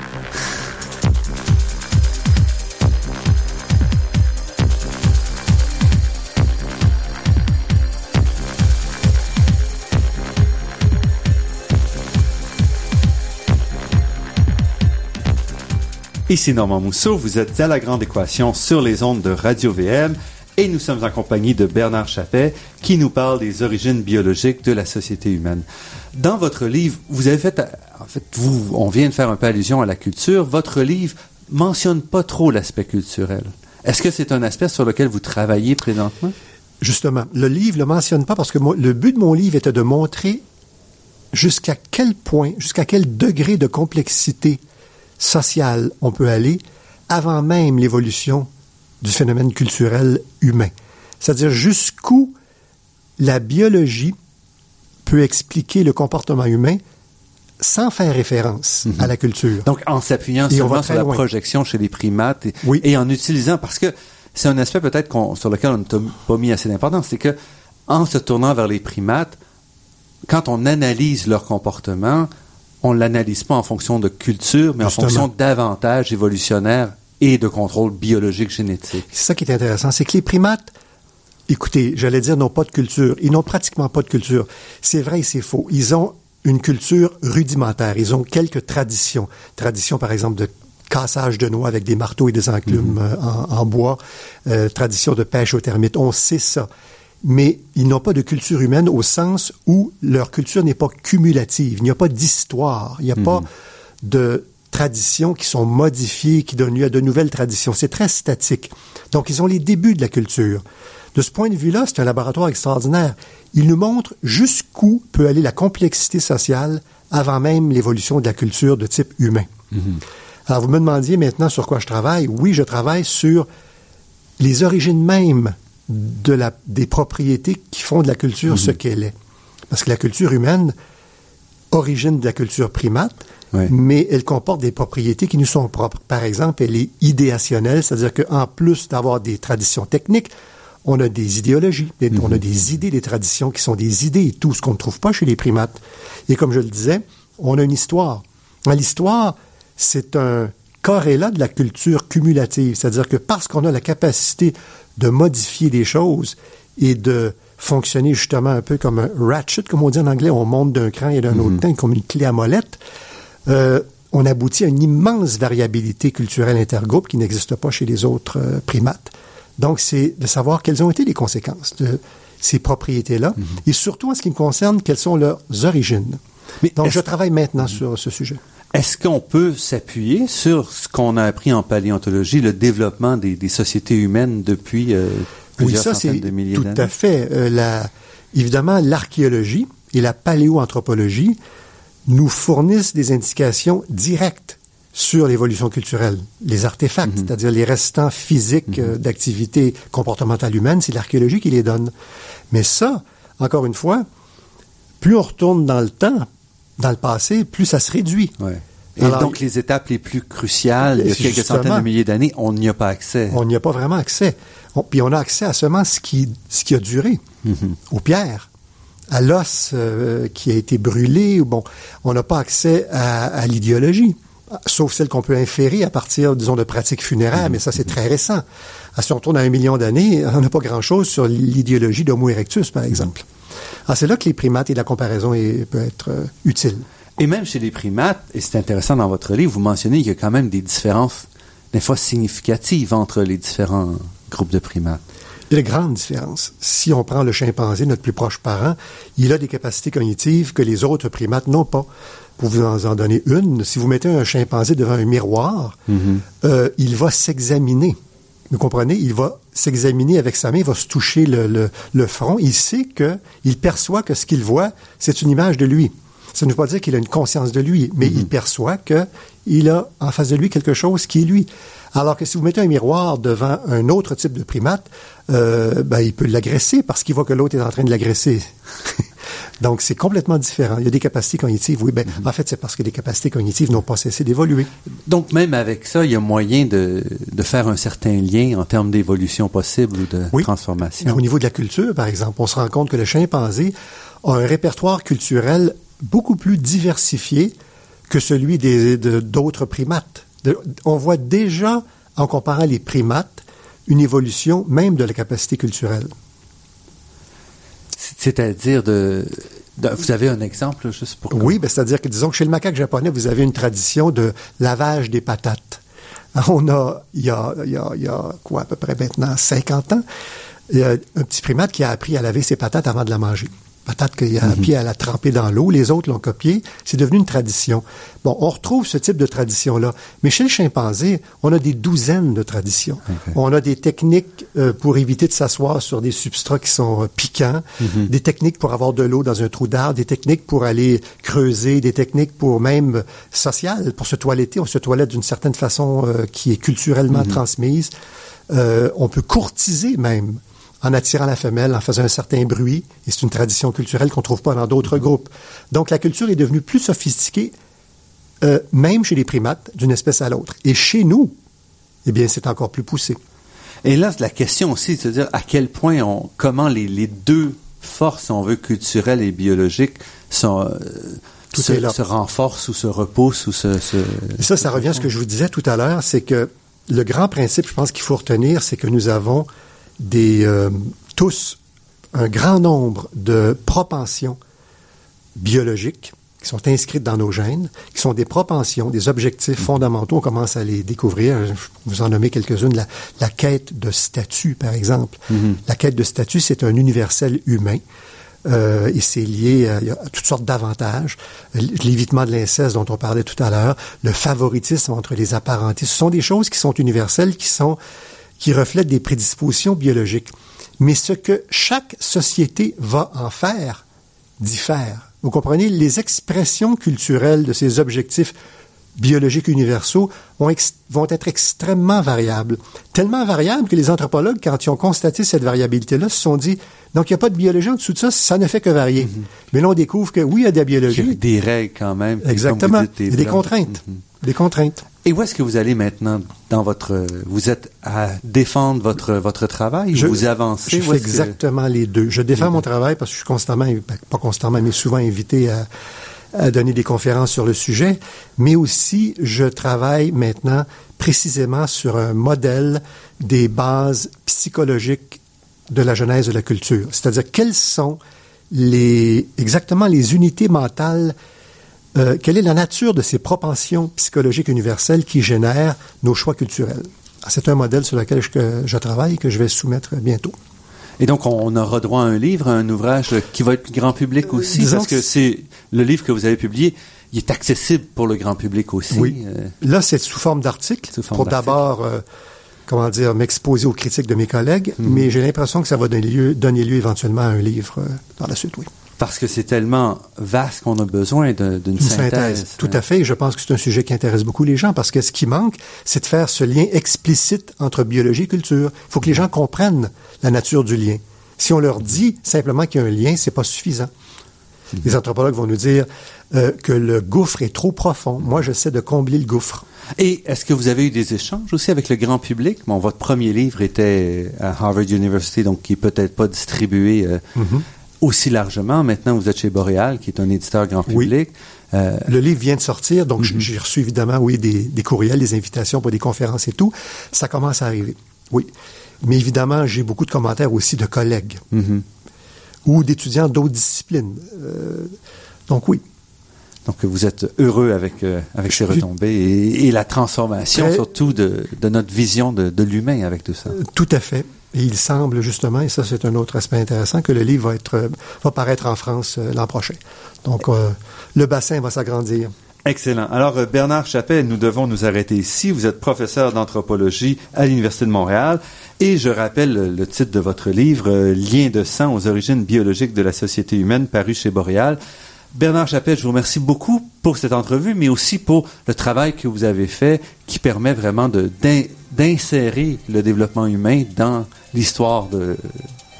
Ici Normand Mousseau, vous êtes à la grande équation sur les ondes de Radio VM et nous sommes en compagnie de Bernard Chappet qui nous parle des origines biologiques de la société humaine. Dans votre livre, vous avez fait, en fait, vous, on vient de faire un peu allusion à la culture. Votre livre mentionne pas trop l'aspect culturel. Est-ce que c'est un aspect sur lequel vous travaillez présentement? Justement, le livre ne le mentionne pas parce que le but de mon livre était de montrer jusqu'à quel point, jusqu'à quel degré de complexité sociale on peut aller avant même l'évolution du phénomène culturel humain. C'est-à-dire jusqu'où la biologie peut expliquer le comportement humain sans faire référence à la culture. Donc, en s'appuyant seulement sur la loin. projection chez les primates et, Oui. et en utilisant, parce que c'est un aspect peut-être sur lequel on n'a pas mis assez d'importance, c'est que en se tournant vers les primates, quand on analyse leur comportement, on l'analyse pas en fonction de culture, mais en fonction d'avantages évolutionnaires et de contrôle biologique génétique. C'est ça qui est intéressant, c'est que les primates, écoutez, j'allais dire, n'ont pas de culture. Ils n'ont pratiquement pas de culture. C'est vrai et c'est faux. Ils ont une culture rudimentaire. Ils ont quelques traditions. Traditions, par exemple, de cassage de noix avec des marteaux et des enclumes mhm. euh, en, bois, euh, tradition de pêche aux termites. On sait ça. Mais ils n'ont pas de culture humaine au sens où leur culture n'est pas cumulative. Il n'y a pas d'histoire. Il n'y a pas mhm. de traditions qui sont modifiées, qui donnent lieu à de nouvelles traditions. C'est très statique. Donc, ils ont les débuts de la culture. De ce point de vue-là, c'est un laboratoire extraordinaire. Il nous montre jusqu'où peut aller la complexité sociale avant même l'évolution de la culture de type humain. Mhm. Alors, vous me demandiez maintenant sur quoi je travaille. Oui, je travaille sur les origines mêmes de la, des propriétés qui font de la culture ce mhm. qu'elle est. Parce que la culture humaine origine de la culture primate, mais elle comporte des propriétés qui nous sont propres. Par exemple, elle est idéationnelle, c'est-à-dire qu'en plus d'avoir des traditions techniques, on a des idéologies, on a mhm. des idées, des traditions qui sont des idées et tout ce qu'on ne trouve pas chez les primates. Et comme je le disais, on a une histoire. L'histoire, c'est un corrélat de la culture cumulative, c'est-à-dire que parce qu'on a la capacité de modifier des choses et de fonctionner justement un peu comme un ratchet, comme on dit en anglais, on monte d'un cran et d'un autre mhm. temps, comme une clé à molette, euh, on aboutit à une immense variabilité culturelle intergroupe qui n'existe pas chez les autres euh, primates. Donc, c'est de savoir quelles ont été les conséquences de ces propriétés-là mhm. et surtout en ce qui me concerne, quelles sont leurs origines. Donc, je travaille maintenant sur ce sujet. Est-ce qu'on peut s'appuyer sur ce qu'on a appris en paléontologie, le développement des, sociétés humaines depuis euh, plusieurs oui, ça, centaines de milliers d'années? Tout à fait. Euh, la, évidemment, l'archéologie et la paléoanthropologie nous fournissent des indications directes sur l'évolution culturelle. Les artefacts, mhm. c'est-à-dire les restants physiques mhm. euh, d'activité comportementale humaine, c'est l'archéologie qui les donne. Mais ça, encore une fois, plus on retourne dans le temps, dans le passé, plus ça se réduit. Et donc, les étapes les plus cruciales, il y a quelques centaines de milliers d'années, on n'y a pas accès. On n'y a pas vraiment accès. puis on a accès à seulement ce qui, ce qui a duré, mm-hmm. aux pierres, à l'os euh, qui a été brûlé. Bon, on n'a pas accès à, l'idéologie, sauf celle qu'on peut inférer à partir, disons, de pratiques funéraires, mm-hmm. mais ça, c'est très récent. si on retourne à un million d'années, on n'a pas grand-chose sur l'idéologie d'Homo erectus, par exemple. Ah, c'est là que les primates et la comparaison est, peut être euh, utile. Et même chez les primates, et c'est intéressant dans votre livre, vous mentionnez qu'il y a quand même des différences, des fois significatives, entre les différents groupes de primates. Il y a de grandes différences. Si on prend le chimpanzé, notre plus proche parent, il a des capacités cognitives que les autres primates n'ont pas. Pour vous en, donner une, si vous mettez un chimpanzé devant un miroir, mm-hmm. euh, il va s'examiner. Vous comprenez? Il va s'examiner avec sa main, il va se toucher le, le, front. Il sait que, il perçoit que ce qu'il voit, c'est une image de lui. Ça ne veut pas dire qu'il a une conscience de lui, mais il mm-hmm. perçoit que il a en face de lui quelque chose qui est lui. Alors que si vous mettez un miroir devant un autre type de primate, euh, ben, il peut l'agresser parce qu'il voit que l'autre est en train de l'agresser. [laughs] Donc, c'est complètement différent. Il y a des capacités cognitives, oui. Ben, mhm. En fait, c'est parce que les capacités cognitives n'ont pas cessé d'évoluer. Donc, même avec ça, il y a moyen de, de faire un certain lien en termes d'évolution possible ou de oui. transformation. au niveau de la culture, par exemple, on se rend compte que le chimpanzé a un répertoire culturel beaucoup plus diversifié que celui d'autres primates. on voit déjà, en comparant les primates, une évolution même de la capacité culturelle. C'est-à-dire de, Vous avez un exemple, juste pour... Oui, ben, c'est-à-dire que, disons que chez le macaque japonais, vous avez une tradition de lavage des patates. [laughs] On a, il y a, il y a, il y a quoi, à peu près maintenant 50 ans, il y a un petit primate qui a appris à laver ses patates avant de la manger patate qu'il a appris à la tremper dans l'eau, les autres l'ont copié, c'est devenu une tradition. Bon, on retrouve ce type de tradition-là, mais chez le chimpanzé, on a des douzaines de traditions. On a des techniques euh, pour éviter de s'asseoir sur des substrats qui sont euh, piquants, mhm. des techniques pour avoir de l'eau dans un trou d'arbre, des techniques pour aller creuser, des techniques pour même euh, sociales, pour se toiletter. On se toilette d'une certaine façon qui est culturellement mhm. transmise. on peut courtiser même en attirant la femelle, en faisant un certain bruit, et c'est une tradition culturelle qu'on ne trouve pas dans d'autres groupes. Donc la culture est devenue plus sophistiquée, euh, même chez les primates, d'une espèce à l'autre. Et chez nous, eh bien, c'est encore plus poussé. Et là, la question aussi, c'est de dire à quel point on, comment les, les deux forces, si on veut, culturelles et biologiques sont, euh, Tout se, renforcent ou se repoussent ou se, se... Et ça, ça revient à ce que je vous disais tout à l'heure, c'est que le grand principe, je pense qu'il faut retenir, c'est que nous avons des euh, tous un grand nombre de propensions biologiques qui sont inscrites dans nos gènes, qui sont des propensions, des objectifs fondamentaux. On commence à les découvrir. Je vous en nommer quelques-unes. La, la quête de statut, par exemple. La quête de statut, c'est un universel humain. Euh, et c'est lié à, à toutes sortes d'avantages. L'évitement de l'inceste dont on parlait tout à l'heure, le favoritisme entre les apparentés, ce sont des choses qui sont universelles, qui sont qui reflètent des prédispositions biologiques. Mais ce que chaque société va en faire diffère. Vous comprenez, les expressions culturelles de ces objectifs biologiques universaux vont, être extrêmement variables. Tellement variables que les anthropologues, quand ils ont constaté cette variabilité-là, se sont dit, donc il n'y a pas de biologie en dessous de ça, ça ne fait que varier. Mais là, on découvre que oui, il y a de la Il y a biologie. des règles quand même. Exactement. vous dites, Il y a des plans. contraintes. Des contraintes. Et où est-ce que vous allez maintenant dans votre... Vous êtes à défendre votre, votre travail Je- ou vous avancez? Je fais que- exactement les deux. Je défends mon travail parce que je suis constamment, ben, pas constamment, mais souvent invité à, à donner des conférences sur le sujet, mais aussi je travaille maintenant précisément sur un modèle des bases psychologiques de la genèse de la culture. C'est-à-dire quelles sont les, exactement les unités mentales euh, quelle est la nature de ces propensions psychologiques universelles qui génèrent nos choix culturels? Ah, C'est un modèle sur lequel je, travaille et que je vais soumettre bientôt. Et donc, on aura droit à un livre, à un ouvrage qui va être grand public aussi, disons parce que c'est le livre que vous avez publié, il est accessible pour le grand public aussi. Oui. euh, Là, c'est sous forme d'article pour d'abord, euh, comment dire, m'exposer aux critiques de mes collègues, Mhm. mais j'ai l'impression que ça va donner lieu, donner lieu éventuellement à un livre euh, par la suite, oui. Parce que c'est tellement vaste qu'on a besoin d'une Une synthèse. synthèse. Tout à fait. Et je pense que c'est un sujet qui intéresse beaucoup les gens parce que ce qui manque, c'est de faire ce lien explicite entre biologie et culture. Il faut que les gens comprennent la nature du lien. Si on leur dit simplement qu'il y a un lien, c'est pas suffisant. Les anthropologues vont nous dire euh, que le gouffre est trop profond. Moi, j'essaie de combler le gouffre. Et est-ce que vous avez eu des échanges aussi avec le grand public? Bon, votre premier livre était à Harvard University, donc qui est peut-être pas distribué euh, Mhm. Aussi largement. Maintenant, vous êtes chez Boréal, qui est un éditeur grand Oui. public. Euh, Le livre vient de sortir, donc j'ai reçu évidemment, oui, des, des courriels, des invitations pour des conférences et tout. Ça commence à arriver, oui. Mais évidemment, j'ai beaucoup de commentaires aussi de collègues mhm. ou d'étudiants d'autres disciplines. Euh, donc oui, Donc, vous êtes heureux avec, euh, avec ces retombées et, et la transformation, Très- surtout, de, de notre vision de, de l'humain avec tout ça. Tout à fait. Et il semble justement, et ça c'est un autre aspect intéressant, que le livre va être euh, va paraître en France euh, l'an prochain. Donc euh, le bassin va s'agrandir. Excellent. Alors, Bernard Chappelle, nous devons nous arrêter ici. Vous êtes professeur d'anthropologie à l'Université de Montréal. Et je rappelle le, titre de votre livre, Lien de sang aux origines biologiques de la société humaine, paru chez Boréal. Bernard Chappelle, je vous remercie beaucoup pour cette entrevue, mais aussi pour le travail que vous avez fait qui permet vraiment d'insérer le développement humain dans l'histoire de,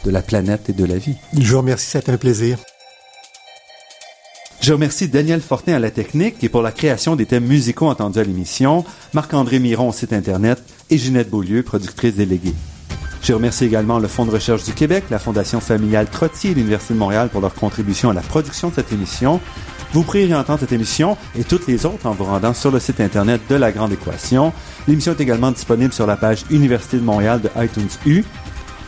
de la planète et de la vie. Je vous remercie, c'est un plaisir. Je remercie Daniel Fortin à la technique et pour la création des thèmes musicaux entendus à l'émission, Marc-André Miron au site Internet et Ginette Beaulieu, productrice déléguée. Je remercie également le Fonds de recherche du Québec, la Fondation familiale Trottier et l'Université de Montréal pour leur contribution à la production de cette émission. Vous pourrez réentendre cette émission et toutes les autres en vous rendant sur le site Internet de La Grande Équation. L'émission est également disponible sur la page Université de Montréal de iTunes U.